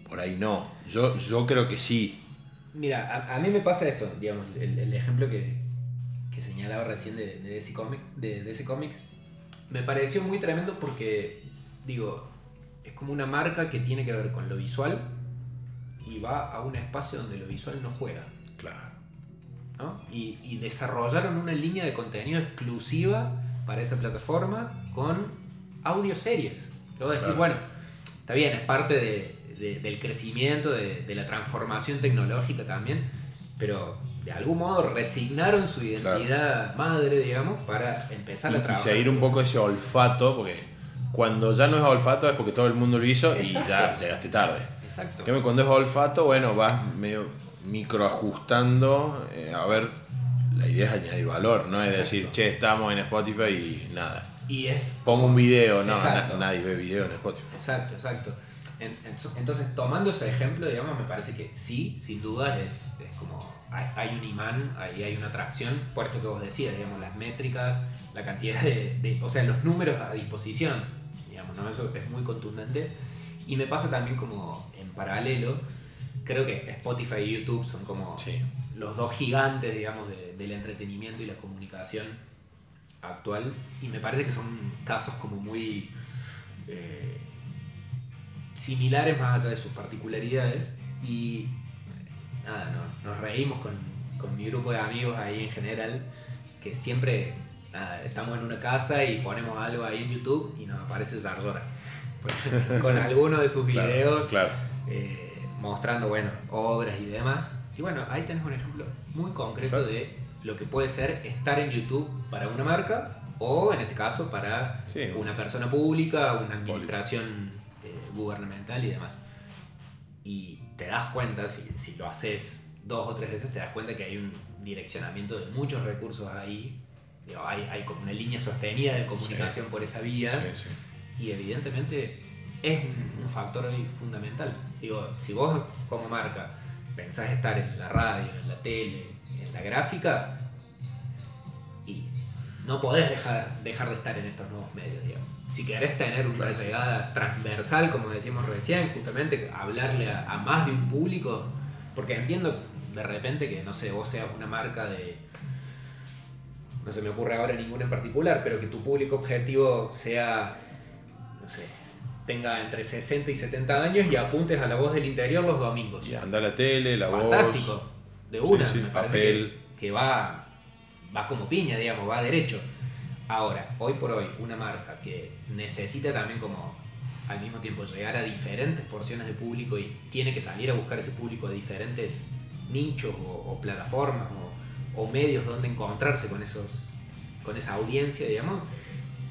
Por ahí no. Yo, yo creo que sí. Mira, a, a mí me pasa esto, digamos, el, el ejemplo que, que señalaba recién de, de, DC Comic, de DC Comics, me pareció muy tremendo porque, digo, es como una marca que tiene que ver con lo visual y va a un espacio donde lo visual no juega. Claro. ¿no? Y, y desarrollaron una línea de contenido exclusiva para esa plataforma con audioseries. Luego decir, Claro. bueno, está bien, es parte de- de- del crecimiento, de, de la transformación tecnológica también, pero de algún modo resignaron su identidad madre, digamos, para empezar y, a y trabajar. seguir un poco ese olfato, porque cuando ya no es olfato es porque todo el mundo lo hizo y ya llegaste tarde. Exacto. Cambio, cuando es olfato, bueno, vas medio microajustando. eh, a ver, la idea es añadir valor, no es decir, che, estamos en Spotify y nada. Y es Pongo un video, no, na- nadie ve video en Spotify. Exacto, exacto. En- en- Entonces, tomando ese ejemplo, digamos, me parece que sí, sin duda, es, es como hay, hay un imán, ahí hay una atracción, por esto que vos decías, digamos, las métricas, la cantidad de, de- o sea, los números a disposición, digamos, ¿no? Eso es muy contundente. Y me pasa también como en paralelo, creo que Spotify y YouTube son como Sí. los dos gigantes, digamos, de- del entretenimiento y la comunicación actual. Y me parece que son casos como muy eh, similares más allá de sus particularidades. Y nada, no- nos reímos con, con mi grupo de amigos ahí en general, que siempre nada, estamos en una casa y ponemos algo ahí en YouTube y nos aparece Zardora. Con *laughs* alguno de sus videos claro. eh, mostrando, bueno, obras y demás. Y bueno, ahí tenés un ejemplo muy concreto de lo que puede ser estar en YouTube para una marca o en este caso para Sí. una persona pública, una administración gubernamental y demás. Y te das cuenta, si, si lo haces dos o tres veces, te das cuenta que hay un direccionamiento de muchos recursos ahí. Digo, hay, hay como una línea sostenida de comunicación por esa vía Sí, sí. y evidentemente es un, factor fundamental. Digo, si vos como marca pensás estar en la radio, en la tele, en la gráfica, y no podés dejar, dejar de estar en estos nuevos medios, digamos. Si querés tener una llegada transversal, como decíamos recién, justamente hablarle a, a más de un público, porque entiendo de repente que, no sé, vos seas una marca de, no se me ocurre ahora ninguna en particular, pero que tu público objetivo sea, no sé, tenga entre 60 y 70 años y apuntes a la voz del interior los domingos. Y anda la tele, la Fantástico. voz. De una, Sí, sí, me parece papel. que, que va, va como piña, digamos, va derecho. Ahora, hoy por hoy, una marca que necesita también como al mismo tiempo llegar a diferentes porciones de público y tiene que salir a buscar ese público de diferentes nichos o, o plataformas o, o medios donde encontrarse con esos con esa audiencia, digamos.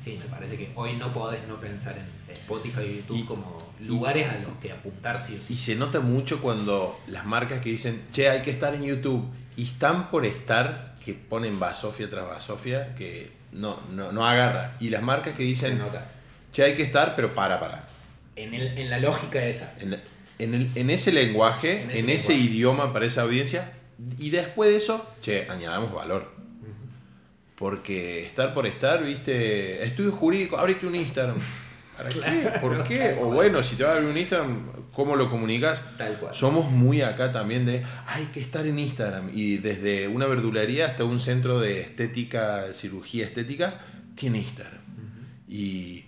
Sí, me parece que hoy no podés no pensar en Spotify y YouTube Y- como y- lugares a los que apuntar sí o Y sí. se nota mucho cuando las marcas que dicen, che, hay que estar en YouTube, y están por estar, que ponen basofia tras basofia, que no, no, no agarra. Y las marcas que dicen, che, hay que estar, pero para, para. En, el- en la lógica esa. En, en el- en ese lenguaje, En en ese idioma para esa audiencia, y después de eso, che, añadamos valor. Porque estar por estar, viste, estudio jurídico, abriste un Instagram. ¿Para qué? *laughs* ¿Por qué? O bueno, si te vas a abrir un Instagram, ¿cómo lo comunicas? Tal cual. Somos muy acá también de, hay que estar en Instagram. Y desde una verdulería hasta un centro de estética, cirugía estética, tiene Instagram. Y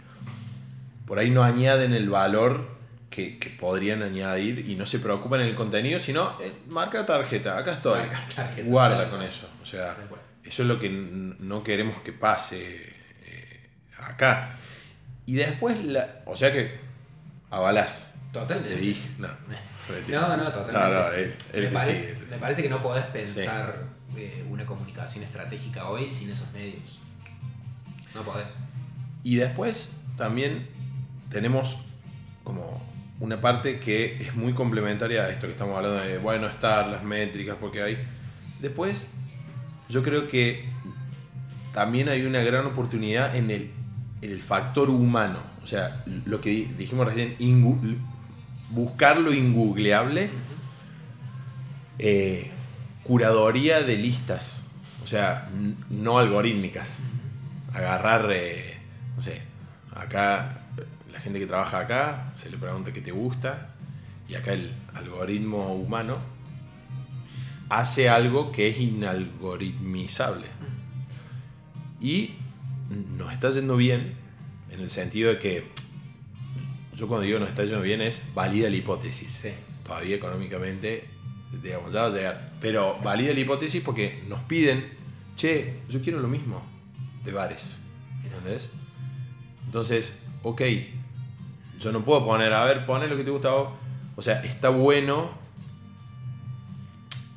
por ahí no añaden el valor que, que podrían añadir y no se preocupan en el contenido, sino eh, marca tarjeta, acá estoy. Marca tarjeta, Guarda con eso. O sea, eso es lo que no queremos que pase eh, acá. Y después, la, o sea que avalás. Totalmente. Te dije, no. No, no, totalmente. No, no, él- él me, pare- sigue, parece que no podés pensar eh, una comunicación estratégica hoy sin esos medios. No podés. Y después también tenemos como una parte que es muy complementaria a esto que estamos hablando de, bueno, estar, las métricas, porque hay... Después, yo creo que también hay una gran oportunidad en el, en el factor humano. O sea, lo que di- dijimos recién, buscar lo ingoogleable, eh, curadoría de listas, o sea, no algorítmicas. Agarrar, eh, no sé, acá, la gente que trabaja acá, se le pregunta qué te gusta, y acá el algoritmo humano hace algo que es inalgoritmizable. Y nos está yendo bien en el sentido de que yo cuando digo nos está yendo bien es valida la hipótesis. Sí. Todavía económicamente, digamos, ya va a llegar. Pero valida la hipótesis porque nos piden, che, yo quiero lo mismo de bares. ¿Entendés? Entonces, ok, yo no puedo poner, a ver, pone lo que te gusta a vos. O sea, está bueno,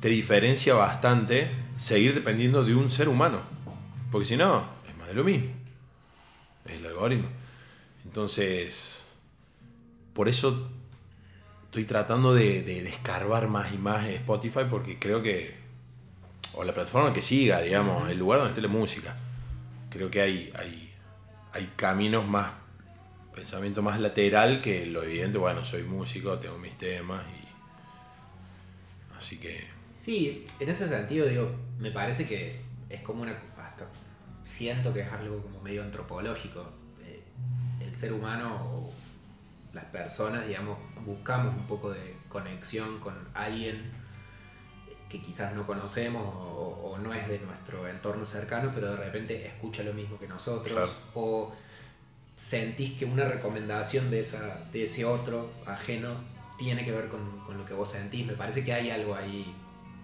te diferencia bastante seguir dependiendo de un ser humano. Porque si no, es más de lo mismo. Es el algoritmo. Entonces, por eso estoy tratando de, de, de escarbar más y más en Spotify porque creo que, o la plataforma que siga, digamos, el lugar donde esté la música, creo que hay, hay, hay caminos más, pensamiento más lateral que lo evidente, bueno, soy músico, tengo mis temas y... Así que... Sí, en ese sentido, digo, me parece que es como una. Hasta siento que es algo como medio antropológico. Eh, el ser humano las personas, digamos, buscamos un poco de conexión con alguien que quizás no conocemos o, o no es de nuestro entorno cercano, pero de repente escucha lo mismo que nosotros. Claro. O sentís que una recomendación de, esa, de ese otro ajeno tiene que ver con, con lo que vos sentís. Me parece que hay algo ahí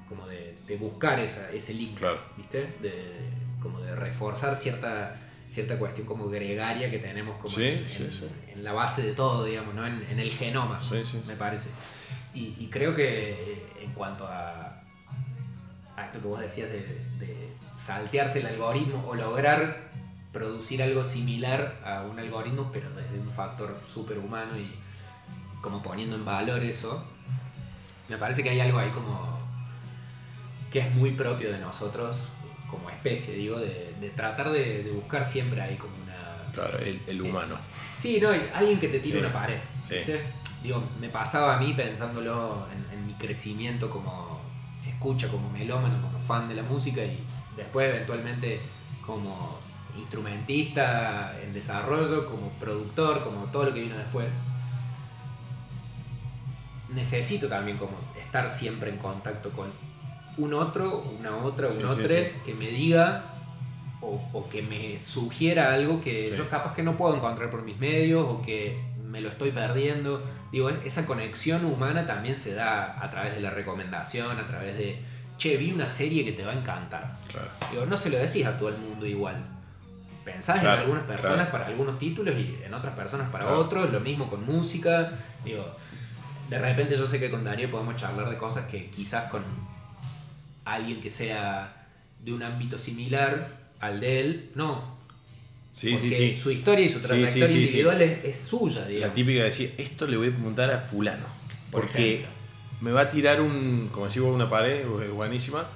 como de, de buscar esa, ese link, Claro. ¿viste? De, como de reforzar cierta, cierta cuestión como gregaria que tenemos como Sí, en, sí, en- sí. en la base de todo, digamos, ¿no? En, en el genoma, Sí, sí, me parece. Y, y creo que eh, en cuanto a, a esto que vos decías de, de saltearse el algoritmo o lograr producir algo similar a un algoritmo, pero desde un factor superhumano y como poniendo en valor eso, me parece que hay algo ahí como que es muy propio de nosotros como especie, digo, de, de tratar de, de buscar siempre ahí como una... Claro, el, el humano. Sí, no, alguien que te tire Sí, una pared. sí. Digo, me pasaba a mí pensándolo en, en mi crecimiento como escucha, como melómano, como fan de la música y después eventualmente como instrumentista en desarrollo, como productor, como todo lo que vino después. Necesito también como estar siempre en contacto con un otro, una otra, un Sí, otro sí. que me diga o, o que me sugiera algo que yo capaz que no puedo encontrar por mis medios o que me lo estoy perdiendo. Digo, es- esa conexión humana también se da a través de la recomendación, a través de, che, vi una serie que te va a encantar. Claro. Digo, no se lo decís a todo el mundo igual. Pensás Claro, en algunas personas claro. para algunos títulos y en otras personas para otros, lo mismo con música. Digo, de repente yo sé que con Daniel podemos charlar de cosas que quizás con alguien que sea de un ámbito similar al de él, no. Sí, Porque sí, sí. Su historia y su sí, trayectoria sí, sí. individual Es, es suya, La típica de decir, esto le voy a preguntar a fulano. Por Porque ejemplo. me va a tirar un, como decís vos, una pared eh, buenísima,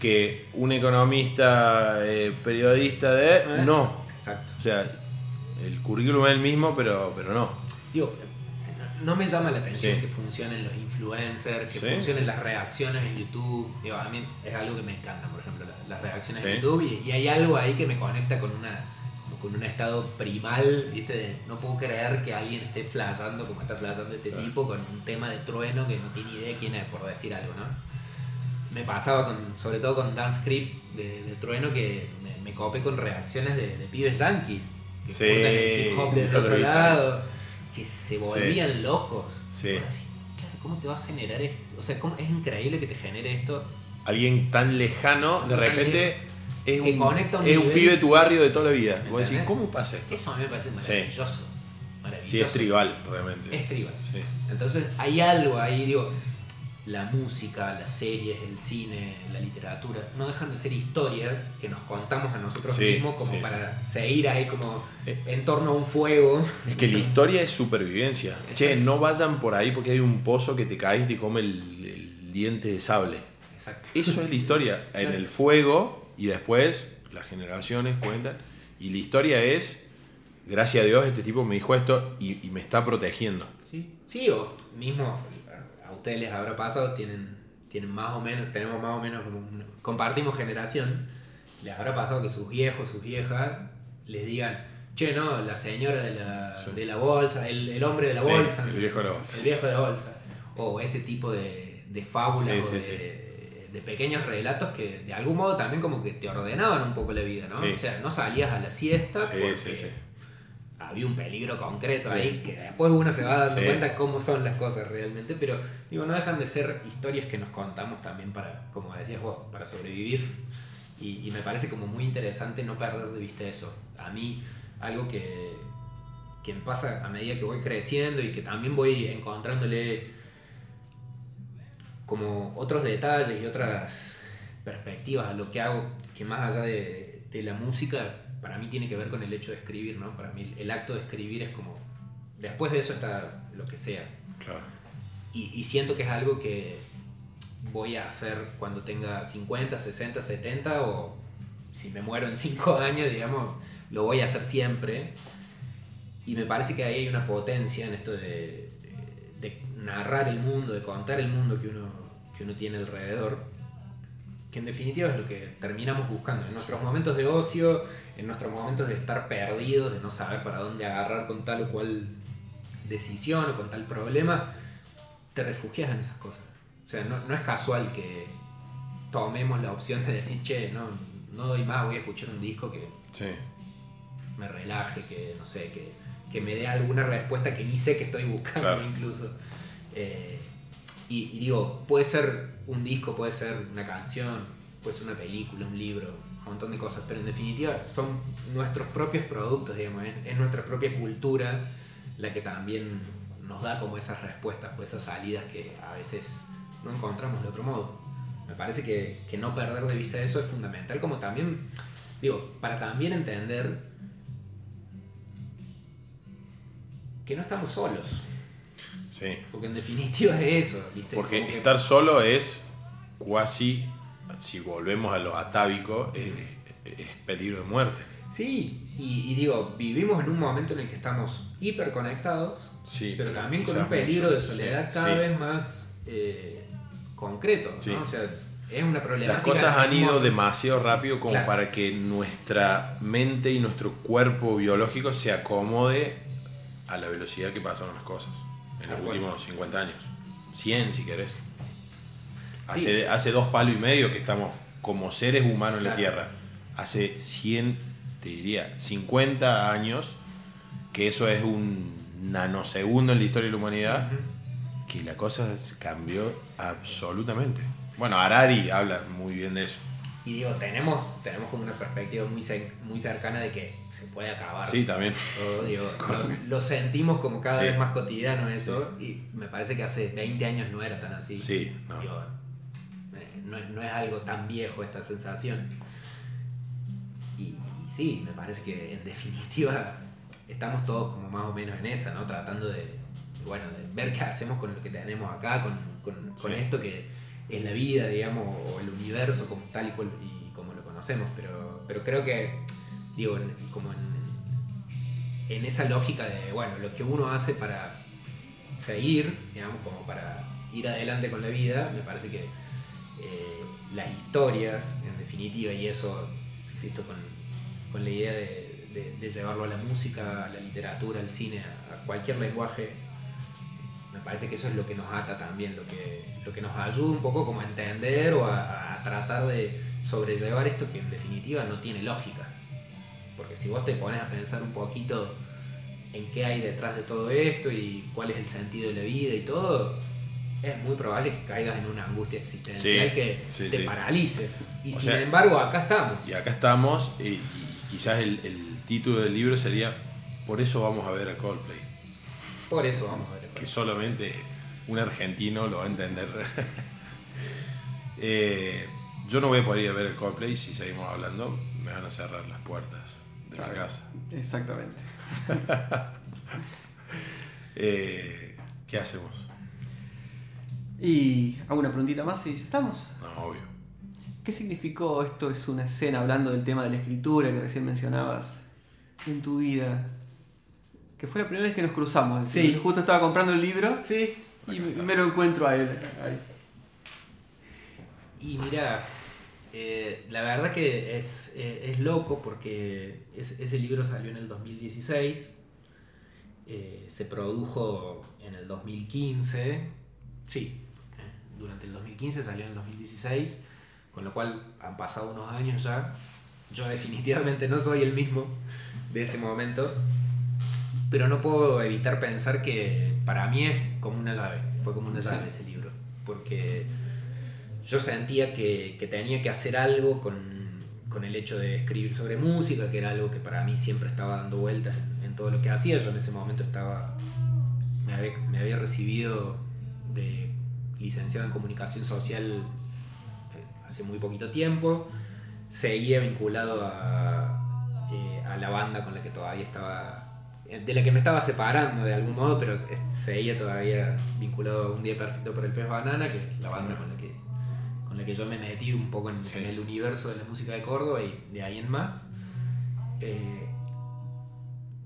que un economista, eh, periodista de... ¿Eh? No. Exacto. O sea, el currículum es el mismo, pero, pero no. Digo, no me llama la atención Sí. que funcionen los influencers, que Sí, funcionen sí. las reacciones en YouTube. Digo, a mí es algo que me encanta, por ejemplo, la- las reacciones en YouTube. Y, y hay algo ahí que me conecta con una con un estado primal, ¿viste? De no puedo creer que alguien esté flasheando como está flasheando este Claro. tipo con un tema de trueno que no tiene idea quién es, por decir algo, ¿no? Me pasaba con, sobre todo con Dance Creep de, de Trueno que me, me copé con reacciones de, de pibes yankees que Sí, el hip hop *laughs* lo otro lado, que se volvían locos. Sí. Claro, ¿cómo te va a generar esto? O sea, ¿cómo es increíble que te genere esto? Alguien tan lejano, de repente, es un, conecta un es un nivel. pibe de tu barrio de toda la vida. ¿Me Vos decís? ¿cómo pasa esto? Eso a mí me parece maravilloso. Maravilloso. Sí, es tribal, realmente. Es tribal. Sí. Entonces hay algo ahí, digo, la música, las series, el cine, la literatura, no dejan de ser historias que nos contamos a nosotros Sí, mismos como sí, para seguir ahí como Eh. en torno a un fuego. Es que la historia es supervivencia. Che, no vayan por ahí porque hay un pozo que te caes y te come el, el diente de sable. Exacto. Eso es la historia. En el fuego y después las generaciones cuentan. Y la historia es, gracias a Dios, este tipo me dijo esto y, y me está protegiendo. Sí, sí, o mismo ustedes les habrá pasado, tienen, tienen más o menos, tenemos más o menos, como un- compartimos generación, les habrá pasado que sus viejos, sus viejas, les digan, che, no, la señora de la, Sí. de la bolsa, el, el hombre de la Sí, bolsa. el viejo de la bolsa. El viejo de la bolsa. O ese tipo de, de fábulas Sí, o de, de pequeños relatos que de algún modo también como que te ordenaban un poco la vida, ¿no? O sea, no salías a la siesta Sí, porque sí, sí. Había un peligro concreto Sí. ahí que después uno se va dando Sí. cuenta cómo son las cosas realmente, pero digo, no dejan de ser historias que nos contamos también para, como decías vos, para sobrevivir. Y, y me parece como muy interesante no perder de vista eso. A mí, algo que, que me pasa a medida que voy creciendo y que también voy encontrándole como otros detalles y otras perspectivas a lo que hago, que más allá de, de la música, para mí tiene que ver con el hecho de escribir, ¿no? Para mí el acto de escribir es como, después de eso está lo que sea. Claro. Y, y siento que es algo que voy a hacer cuando tenga 50, 60, 70 o si me muero en 5 *laughs* años, digamos, lo voy a hacer siempre. Y me parece que ahí hay una potencia en esto de, de narrar el mundo, de contar el mundo que uno, que uno tiene alrededor, que en definitiva es lo que terminamos buscando. En nuestros momentos de ocio, en nuestros momentos de estar perdidos, de no saber para dónde agarrar con tal o cual decisión o con tal problema, te refugias en esas cosas. O sea, no, no es casual que tomemos la opción de decir, che, no, no doy más, voy a escuchar un disco que Sí. me relaje, que no sé, que, que me dé alguna respuesta que ni sé que estoy buscando Claro. incluso. Eh, y, digo, puede ser un disco, puede ser una canción, puede ser una película, un libro, un montón de cosas, pero en definitiva son nuestros propios productos, digamos, es, es nuestra propia cultura la que también nos da como esas respuestas o esas salidas que a veces no encontramos de otro modo. Me parece que, que no perder de vista eso es fundamental, como también, digo, para también entender que no estamos solos, Sí. porque en definitiva es eso, ¿viste? Porque Como que- estar solo es cuasi, si volvemos a lo atávico, es, es peligro de muerte. Sí, y, y digo, vivimos en un momento en el que estamos hiperconectados, Sí, pero también con un peligro mucho, de soledad sí, cada sí. vez más eh, concreto, ¿no? Sí. O sea, es una problemática. Las cosas han ido demasiado rápido como Claro. para que nuestra mente y nuestro cuerpo biológico se acomode a la velocidad que pasaron las cosas en los últimos 50 años. 100 si querés. Hace, hace dos palos y medio que estamos como seres humanos en la Claro. Tierra. Hace 100, te diría, 50 años, que eso es un nanosegundo en la historia de la humanidad, Ujú. que la cosa cambió absolutamente. Bueno, Harari habla muy bien de eso. Y digo, tenemos, tenemos como una perspectiva muy, muy cercana de que se puede acabar. Sí, también. todo, digo, Con- *laughs* lo, lo sentimos como cada Sí. vez más cotidiano eso, y me parece que hace 20 años no era tan así. Sí, no. Digo, eh, no, es- no es algo tan viejo esta sensación. Y, y sí, me parece que en definitiva estamos todos como más o menos en esa, ¿no? Tratando de, bueno, de ver qué hacemos con lo que tenemos acá, con, con- esto que es la vida, digamos, o el universo como tal y, como lo conocemos. Pero, pero creo que, digo, en- como en, esa lógica de, bueno, lo que uno hace para seguir, digamos, como para ir adelante con la vida, me parece que eh, las historias, en definitiva, y eso, insisto, con, con la idea de, llevarlo a la música, a la literatura, al cine, a, cualquier lenguaje, parece que eso es lo que nos ata también, lo que, lo que nos ayuda un poco como a entender o a, a tratar de sobrellevar esto que en definitiva no tiene lógica. Porque si vos te pones a pensar un poquito en qué hay detrás de todo esto y cuál es el sentido de la vida y todo, es muy probable que caigas en una angustia existencial Sí, que sí, te sí. paralice. Y O sin sea, embargo, acá estamos. Y acá estamos, y, y quizás el, el título del libro sería Por eso vamos a ver a Coldplay. Por eso vamos a ver. Que solamente un argentino lo va a entender. *laughs* Eh, yo no voy a poder ir a ver a Coldplay si seguimos hablando. Me van a cerrar las puertas de la Claro, casa. Exactamente. *laughs* Eh, ¿Qué hacemos? Y hago una preguntita más y ya estamos. No, obvio. ¿Qué significó esto es una escena hablando del tema de la escritura que recién mencionabas en tu vida? Que fue la primera vez que nos cruzamos. Sí. Justo estaba comprando el libro Sí. y me me lo encuentro a él. ahí. Y mira, eh, la verdad que es, eh, es loco porque es- ese libro salió en el 2016, eh, se produjo en el 2015, sí, eh, durante el 2015 salió en el 2016, con lo cual han pasado unos años ya. Yo definitivamente no soy el mismo de ese momento, pero no puedo evitar pensar que para mí es como una llave, fue como una Sí. llave ese libro, porque yo sentía que, que tenía que hacer algo con, con el hecho de escribir sobre música, que era algo que para mí siempre estaba dando vueltas en, en todo lo que hacía. Yo en ese momento estaba, me había, me había recibido de licenciado en comunicación social eh, hace muy poquito tiempo. Seguía vinculado a, eh, a la banda con la que todavía estaba, de la que me estaba separando de algún modo, pero eh, seguía todavía vinculado a Un Día Perfecto por el Pez Banana, que es la banda con la que, con la que yo me metí un poco en, Sí. en el universo de la música de Córdoba y de ahí en más. Eh,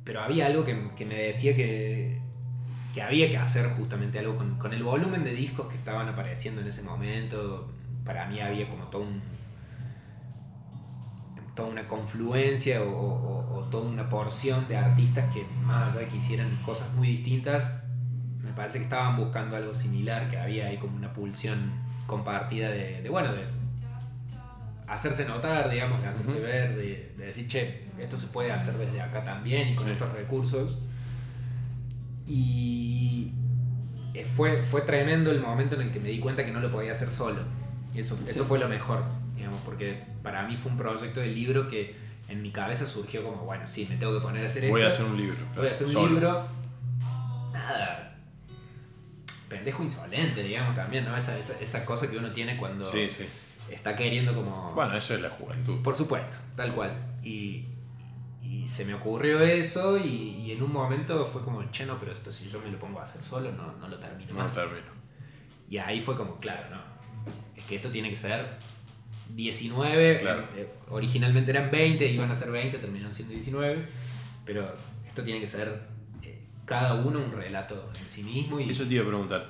pero había algo que, que me decía que, que había que hacer justamente algo con, con el volumen de discos que estaban apareciendo en ese momento. Para mí había como todo un, toda una confluencia o, o- o toda una porción de artistas que más allá de que hicieran cosas muy distintas, me parece que estaban buscando algo similar, que había ahí como una pulsión compartida de, de, bueno, de hacerse notar, digamos, de hacerse ver, de, de decir, che, esto se puede hacer desde acá también y con Sí. estos recursos. Y fue, fue tremendo el momento en el que me di cuenta que no lo podía hacer solo. Y eso, eso fue lo mejor, digamos, porque para mí fue un proyecto de libro que en mi cabeza surgió como, bueno, sí, me tengo que poner a hacer Voy a esto. hacer un libro. Voy a hacer un solo. libro. Nada. Pendejo insolente, digamos, también, ¿no? Esa, esa, esa cosa que uno tiene cuando Sí, sí. está queriendo como... Bueno, eso es la juventud. Por supuesto, tal cual. Y, y se me ocurrió eso y, y en un momento fue como, che, no, pero esto si yo me lo pongo a hacer solo, no, no lo termino No más. termino. Y ahí fue como, claro, no. Es que esto tiene que ser 19. Claro. eh, originalmente eran 20, iban a ser 20, terminaron siendo 19. Pero esto tiene que ser eh, cada uno un relato en sí mismo. Y Eso te iba a preguntar.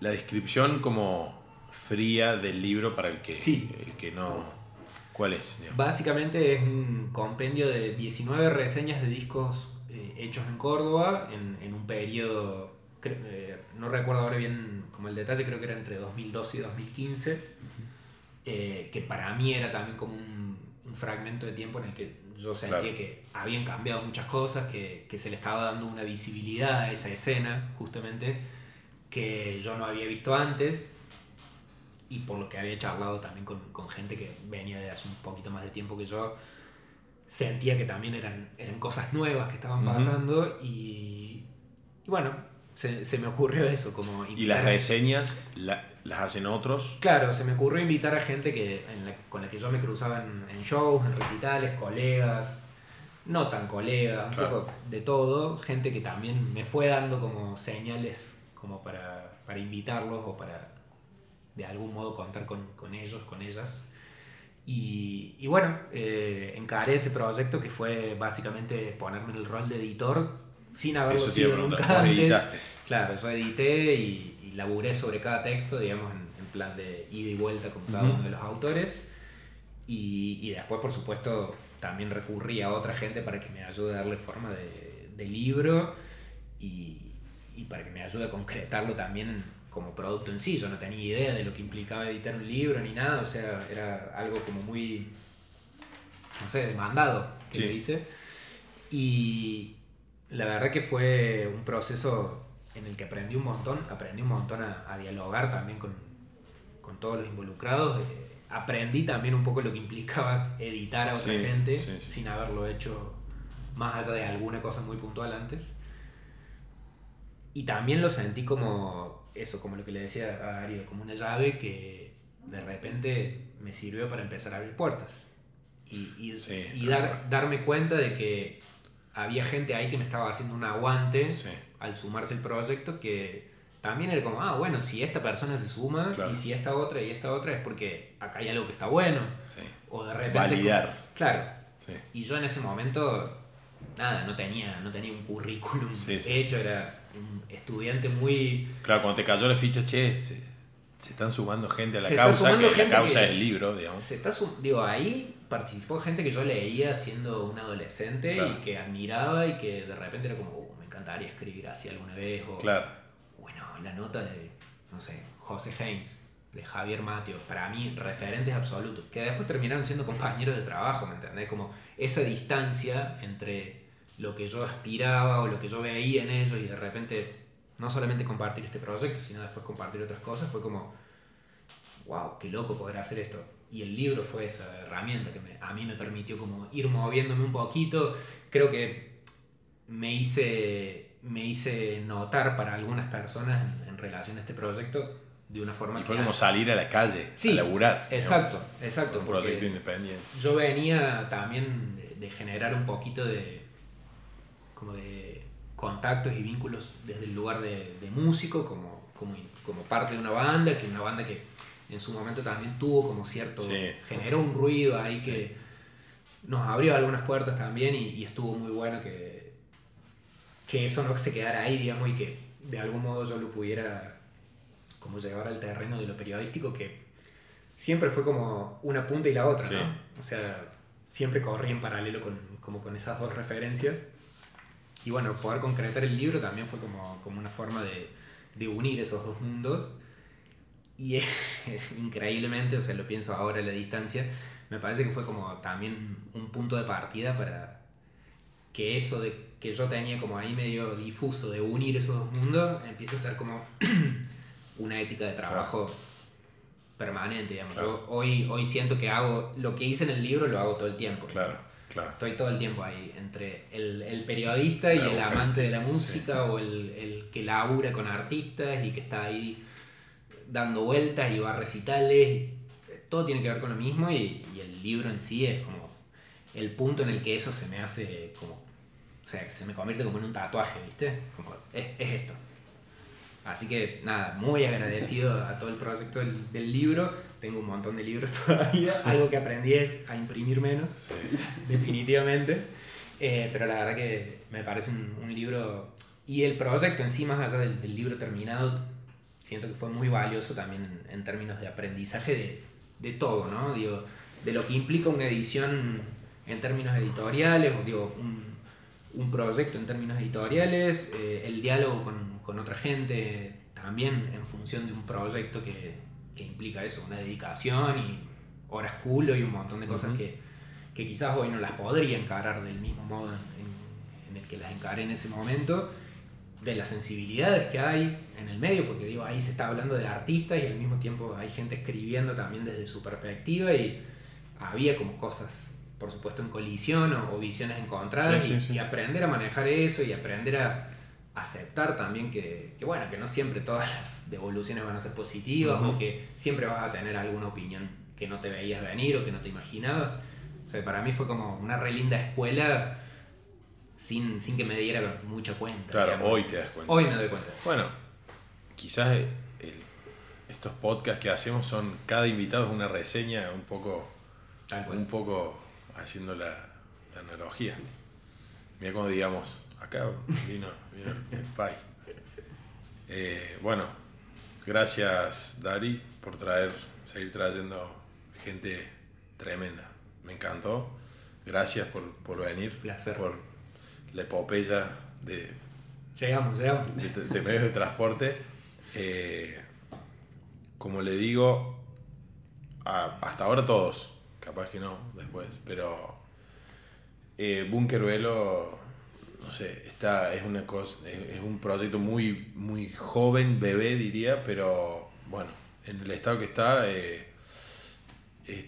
La descripción como fría del libro para el que, Sí. el que no... ¿Cuál es? digamos? Básicamente es un compendio de 19 reseñas de discos eh, hechos en Córdoba en, en un periodo, no recuerdo ahora bien como el detalle, creo que era entre 2012 y 2015, eh, que para mí era también como un, un fragmento de tiempo en el que yo sentía Claro. que habían cambiado muchas cosas, que, que se le estaba dando una visibilidad a esa escena, justamente, que yo no había visto antes y por lo que había charlado también con, con gente que venía de hace un poquito más de tiempo que yo, sentía que también eran, eran cosas nuevas que estaban pasando y, y bueno, se, se me ocurrió eso, como Y las reseñas la- las hacen otros. Claro, se me ocurrió invitar a gente que, en la- con la que yo me cruzaba en, en shows, en recitales, colegas, no tan colegas, un Claro. poco de todo, gente que también me fue dando como señales como para, para invitarlos o para de algún modo contar con, con ellos, con ellas. Y, y bueno, eh, encaré ese proyecto que fue básicamente ponerme en el rol de editor sin haberlo sido nunca antes. Claro, yo edité y, y laburé sobre cada texto, digamos, en, en plan de ida y vuelta con cada Ujú. uno de los autores. Y, y después, por supuesto, también recurrí a otra gente para que me ayude a darle forma de, de libro y, y para que me ayude a concretarlo también como producto en sí. Yo no tenía idea de lo que implicaba editar un libro ni nada, o sea, era algo como muy, no sé, demandado que Sí. le hice. Y la verdad que fue un proceso en el que aprendí un montón, aprendí un montón a, a dialogar también con, con todos los involucrados. eh, aprendí también un poco lo que implicaba editar a otra Sí, gente sí, sí. sin haberlo hecho más allá de alguna cosa muy puntual antes. Y también lo sentí como eso, como lo que le decía a Darío, como una llave que de repente me sirvió para empezar a abrir puertas. Y, y, y dar, darme cuenta de que había gente ahí que me estaba haciendo un aguante Sí. al sumarse el proyecto que, también era como, ah, bueno, si esta persona se suma Claro. y si esta otra y esta otra es porque acá hay algo que está bueno. Sí. O de repente... Validar. Claro. Sí. Y yo en ese momento, nada, no tenía, no tenía un currículum hecho, era un estudiante muy... Claro, cuando te cayó la ficha, che, se, se están sumando gente a la Se causa, que la causa que- es el libro, digamos. Se está sum- digo, ahí participó gente que yo leía siendo un adolescente Claro. y que admiraba y que de repente era como, "Uh, me encantaría escribir así alguna vez. O, Claro. bueno, la nota de, no sé, José Haynes, de Javier Mateo, para mí referentes absolutos, que después terminaron siendo compañeros de trabajo, ¿me entendés? Como esa distancia entre lo que yo aspiraba o lo que yo veía en ellos y de repente no solamente compartir este proyecto, sino después compartir otras cosas, fue como, wow, qué loco poder hacer esto. Y el libro fue esa herramienta que me- a mí me permitió como ir moviéndome un poquito. Creo que me hice, me hice notar para algunas personas en, en relación a este proyecto de una forma Y fue que como salir a la calle, Sí, a laburar. Exacto, digamos, exacto. Un proyecto independiente. yo venía también de, de generar un poquito de como de contactos y vínculos desde el lugar de, de músico como, como, como parte de una banda que una banda que en su momento también tuvo como cierto Sí. generó un ruido ahí que nos abrió algunas puertas también y, y estuvo muy bueno que que eso no se quedara ahí digamos y que de algún modo yo lo pudiera como llevar al terreno de lo periodístico que siempre fue como una punta y la otra, Sí. ¿no? O sea, siempre corrí en paralelo con, como con esas dos referencias. Y bueno, poder concretar el libro también fue como, como una forma de, de unir esos dos mundos. Y *laughs* increíblemente, o sea, lo pienso ahora a la distancia, me parece que fue como también un punto de partida para que eso de que yo tenía como ahí medio difuso de unir esos dos mundos empiece a ser como *clears throat* una ética de trabajo permanente, digamos. Claro. Yo hoy, hoy siento que hago lo que hice en el libro, lo hago todo el tiempo. Claro, claro. Estoy todo el tiempo ahí, entre el, el periodista y el amante de la sí. música o el, el que labura con artistas y que está ahí dando vueltas y va a recitales. Todo tiene que ver con lo mismo y, y el libro en sí es como el punto en el que eso se me hace como... O sea, se me convierte como en un tatuaje, ¿viste? Como, es, es esto. Así que nada, muy agradecido a todo el proyecto del, del libro. Tengo un montón de libros *laughs* todavía. Algo que aprendí es a imprimir menos Sí. *laughs* definitivamente. Eh, pero la verdad que me parece un, un libro. Y el proyecto en sí, más allá del, del libro terminado, siento que fue muy valioso también en, en términos de aprendizaje de, de todo, ¿no? Digo, de lo que implica una edición en términos editoriales, o digo, un, un proyecto en términos editoriales, eh, el diálogo con, con otra gente, también en función de un proyecto que, que implica eso, una dedicación y horas culo y un montón de cosas Ujú. que, que quizás hoy no las podría encarar del mismo modo en, en- en el que las encaré en ese momento, de las sensibilidades que hay en el medio, porque digo, ahí se está hablando de artistas y al mismo tiempo hay gente escribiendo también desde su perspectiva y había como cosas, por supuesto, en colisión o, o visiones encontradas Sí, y, sí. y aprender a manejar eso y aprender a aceptar también que, que, bueno, que no siempre todas las devoluciones van a ser positivas Ujú. o que siempre vas a tener alguna opinión que no te veías venir o que no te imaginabas. O sea, para mí fue como una re linda escuela sin, sin que me diera mucha cuenta. Claro, digamos. hoy te das cuenta. Hoy me doy cuenta. Bueno, quizás el- estos podcasts que hacemos son, cada invitado es una reseña un poco, Tal un poco haciendo la, la analogía. Mira como digamos, acá vino, vino el Pai. Eh, bueno, gracias Dari por traer, seguir trayendo gente tremenda. Me encantó. Gracias por, por venir, Placer. por la epopeya de, Llegamos, llegamos. de, de medios de transporte. Eh, como le digo, a- hasta ahora todos, capaz que no después, pero eh, Bunker Velo, no sé, está, es, una cosa, es, es un proyecto muy, muy joven, bebé diría, pero bueno, en el estado que está, eh, es-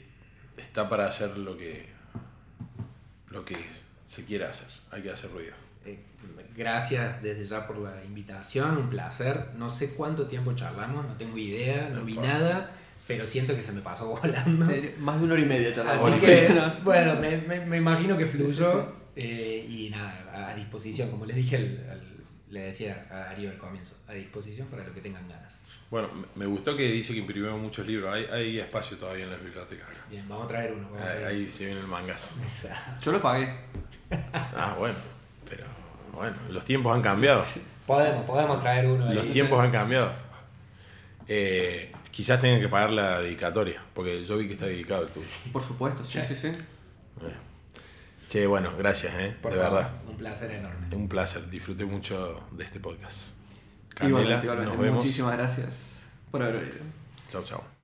está para hacer lo que, lo que se quiera hacer, hay que hacer ruido. Eh, Gracias desde ya por la invitación, un placer. No sé cuánto tiempo charlamos, no tengo idea, no No vi importa. nada, pero siento que se me pasó *laughs* volando. Eh, Más de una hora y media charlamos. Así que, no- bueno, me, me- me imagino que fluyó eh, y nada, a disposición, como les dije al, al- le decía a Darío al comienzo, a disposición para lo que tengan ganas. Bueno, me- gustó que dice que imprimió muchos libros. Hay, hay espacio todavía en las bibliotecas acá. Bien, vamos a traer uno. vamos a Ahí, traer ahí se viene el mangazo. Exacto. Yo lo pagué. *laughs* Ah, bueno. Pero bueno, los tiempos han cambiado. Podemos, podemos traer uno. ahí. Los tiempos han cambiado. Eh, quizás tengan que pagar la dedicatoria, porque yo vi que está dedicado el tuyo. Por supuesto, sí, sí, sí. Eh. Che, bueno, gracias, eh, Por de favor, verdad. Un placer enorme. Un placer, disfruté mucho de este podcast. Igualmente, igualmente. nos vemos. Muchísimas gracias por haber venido. Chau, chau.